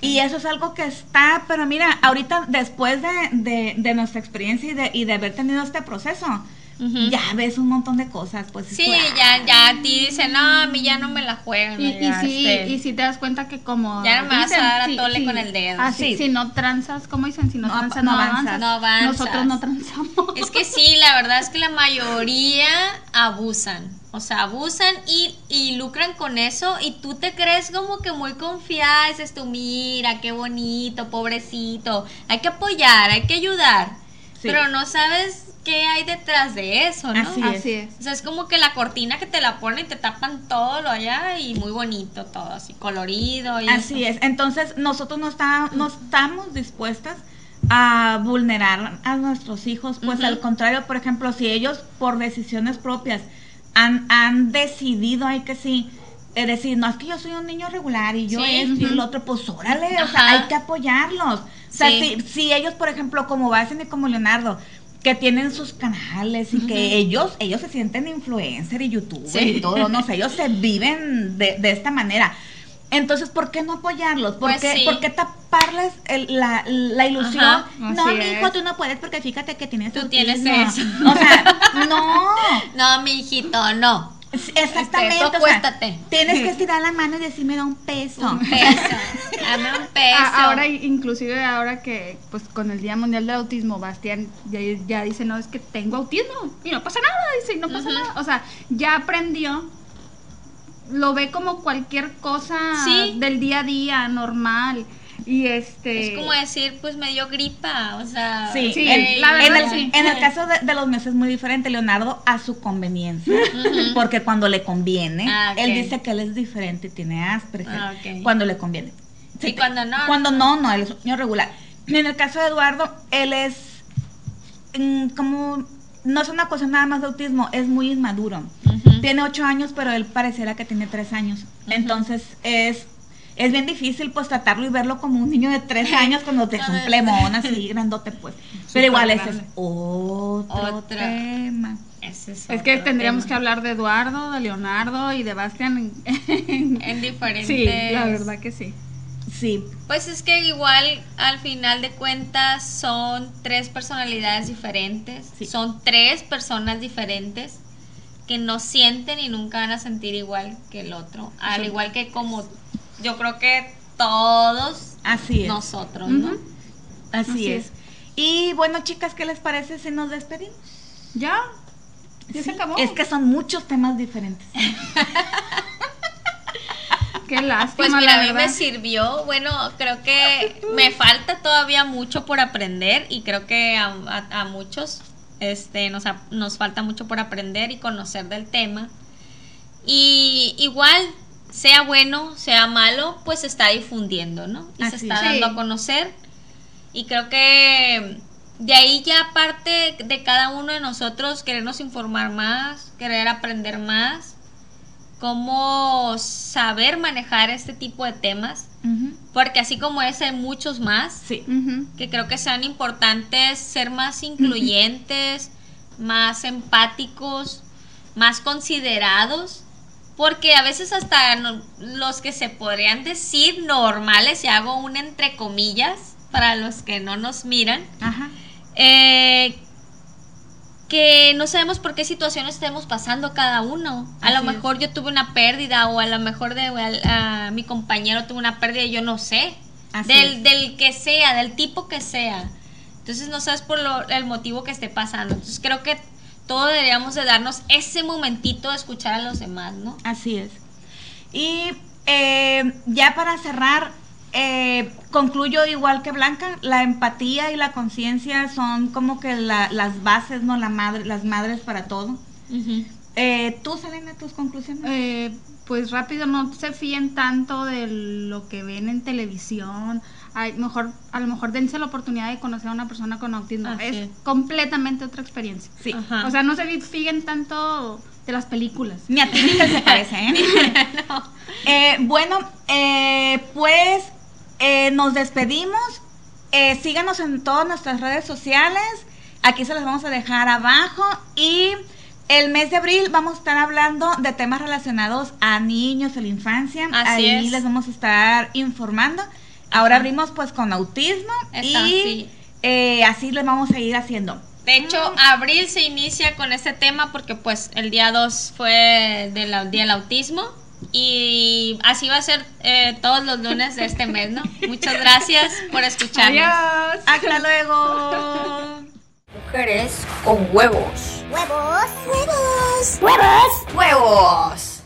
Y eso es algo que está, pero mira, ahorita después de, de- de nuestra experiencia y de, y de haber tenido este proceso, Ya ves un montón de cosas. Pues Sí, ya, ya a ti dicen, no, a mí ya no me la juegan. Y, sí, este, y sí te das cuenta que como Ya no me vas a dar a tole con el dedo. Ah, sí, Sí. Si no tranzas, ¿cómo dicen? Si no, No, tranzas, no no, avanzas. avanzas. No avanzas. Nosotros no transamos. Es que sí, la verdad es que la mayoría abusan. O sea, abusan y, y lucran con eso y tú te crees como que muy confiada, dices tú, mira, qué bonito, pobrecito, hay que apoyar, hay que ayudar, Sí. pero no sabes qué hay detrás de eso, ¿no? Así Así es. O sea, es como que la cortina que te la ponen y te tapan todo lo allá y muy bonito todo, así colorido y Así eso. es. Entonces, nosotros no, está, no estamos dispuestas a vulnerar a nuestros hijos. Pues al contrario, por ejemplo, si ellos por decisiones propias han, han decidido, hay que sí, eh, decir, no, es que yo soy un niño regular y yo Sí, esto y el otro, pues órale, o sea, hay que apoyarlos. O sea, Sí. si, si ellos, por ejemplo, como Basen y como Leonardo, que tienen sus canales y que ellos, ellos se sienten influencer y youtuber Sí. y todo, no sé, <laughs> ellos se viven de, de esta manera. Entonces, ¿por qué no apoyarlos? ¿Por, Pues qué, sí. por qué taparles el- la, la ilusión? Ajá, no, mi hijo, tú no puedes porque fíjate que tienes Tú tienes <laughs> autismo". eso. O sea, no. <laughs> No, mi hijito, no. Exactamente. Este, o sea, tienes que estirar la mano y decirme da un peso. Un peso. Dame un <laughs> peso. Ah, ahora, inclusive ahora que, pues con el Día Mundial del Autismo, Bastián ya, ya dice, no, es que tengo autismo y no pasa nada, dice, no pasa nada. O sea, ya aprendió, lo ve como cualquier cosa Sí. del día a día, normal. <laughs> Y este... Es como decir, pues me dio gripa, o sea. Sí, Sí, en, la en verdad, el, sí. en el caso de, de los meses es muy diferente, Leonardo a su conveniencia, porque cuando le conviene, Ah, él dice que él es diferente, tiene Asperger, Ah, cuando le conviene. Y cuando no, Cuando no, no, él es un niño regular. Y en el caso de Eduardo, él es mm, como, no es una cosa nada más de autismo, es muy inmaduro. Tiene ocho años, pero él pareciera que tiene tres años. Entonces es es bien difícil pues tratarlo y verlo como un niño de 13 <laughs> años cuando te es un plemón así grandote pues. <laughs> Pero igual ese es otro Otro. tema. Ese es, Es que tendríamos tema. que hablar de Eduardo, de Leonardo y de Bastian. <laughs> en- En diferentes. Sí, la verdad que sí. Sí, Pues es que igual al final de cuentas son tres personalidades diferentes, Sí. son tres personas diferentes que no sienten y nunca van a sentir igual que el otro, al Sí. igual que como yo creo que todos así es. nosotros, ¿no? Así, Así es. es. Y bueno, chicas, ¿qué les parece si nos despedimos? Ya. Ya Sí, se acabó. Es que son muchos temas diferentes. <laughs> Qué lástima, Pues mira, a la mí me sirvió, bueno, creo que me falta todavía mucho por aprender y creo que a, a- a muchos este, nos, a- nos falta mucho por aprender y conocer del tema. Y igual, sea bueno, sea malo, pues se está difundiendo, ¿no? Y se está es. dando Sí. a conocer. Y creo que de ahí ya parte de cada uno de nosotros querernos informar más, querer aprender más, cómo saber manejar este tipo de temas, porque así como ese hay muchos más Sí. Que creo que sean importantes ser más incluyentes, más empáticos, más considerados, porque a veces hasta no- los que se podrían decir normales, y hago un entre comillas para los que no nos miran, Ajá. eh, que no sabemos por qué situaciones estemos pasando cada uno. A lo es. mejor yo tuve una pérdida o a lo mejor de, a mi compañero tuvo una pérdida yo no sé. Así del, es. del que sea, del tipo que sea. Entonces no sabes por lo- el motivo que esté pasando. Entonces creo que todos deberíamos de darnos ese momentito de escuchar a los demás, ¿no? Así es. Y eh, ya para cerrar, eh, concluyo igual que Blanca, la empatía y la conciencia son como que la- las bases, ¿no? La madre, las madres para todo. Eh, ¿Tú, Selena, tus conclusiones? Eh, pues rápido, no se fíen tanto de lo que ven en televisión. Ay, mejor, a lo mejor dense la oportunidad de conocer a una persona con autismo. Así es es. completamente otra experiencia. sí. Ajá. O sea, no se fíen tanto de las películas. Ni a ti ni te se parece, ¿eh? <laughs> Eh, bueno, eh, pues eh, nos despedimos. Eh, síganos en todas nuestras redes sociales. Aquí se las vamos a dejar abajo. Y el mes de abril vamos a estar hablando de temas relacionados a niños, a la infancia. Así Ahí es. les vamos a estar informando. Ahora abrimos pues con autismo Está, y sí. eh, así les vamos a ir haciendo. De hecho, abril se inicia con este tema porque pues el día 2 fue del día del autismo y así va a ser eh, todos los lunes de este mes, ¿no? Muchas <laughs> gracias por escucharnos. Adiós. Hasta <laughs> luego. Mujeres con huevos. Huevos. Huevos. Huevos. Huevos.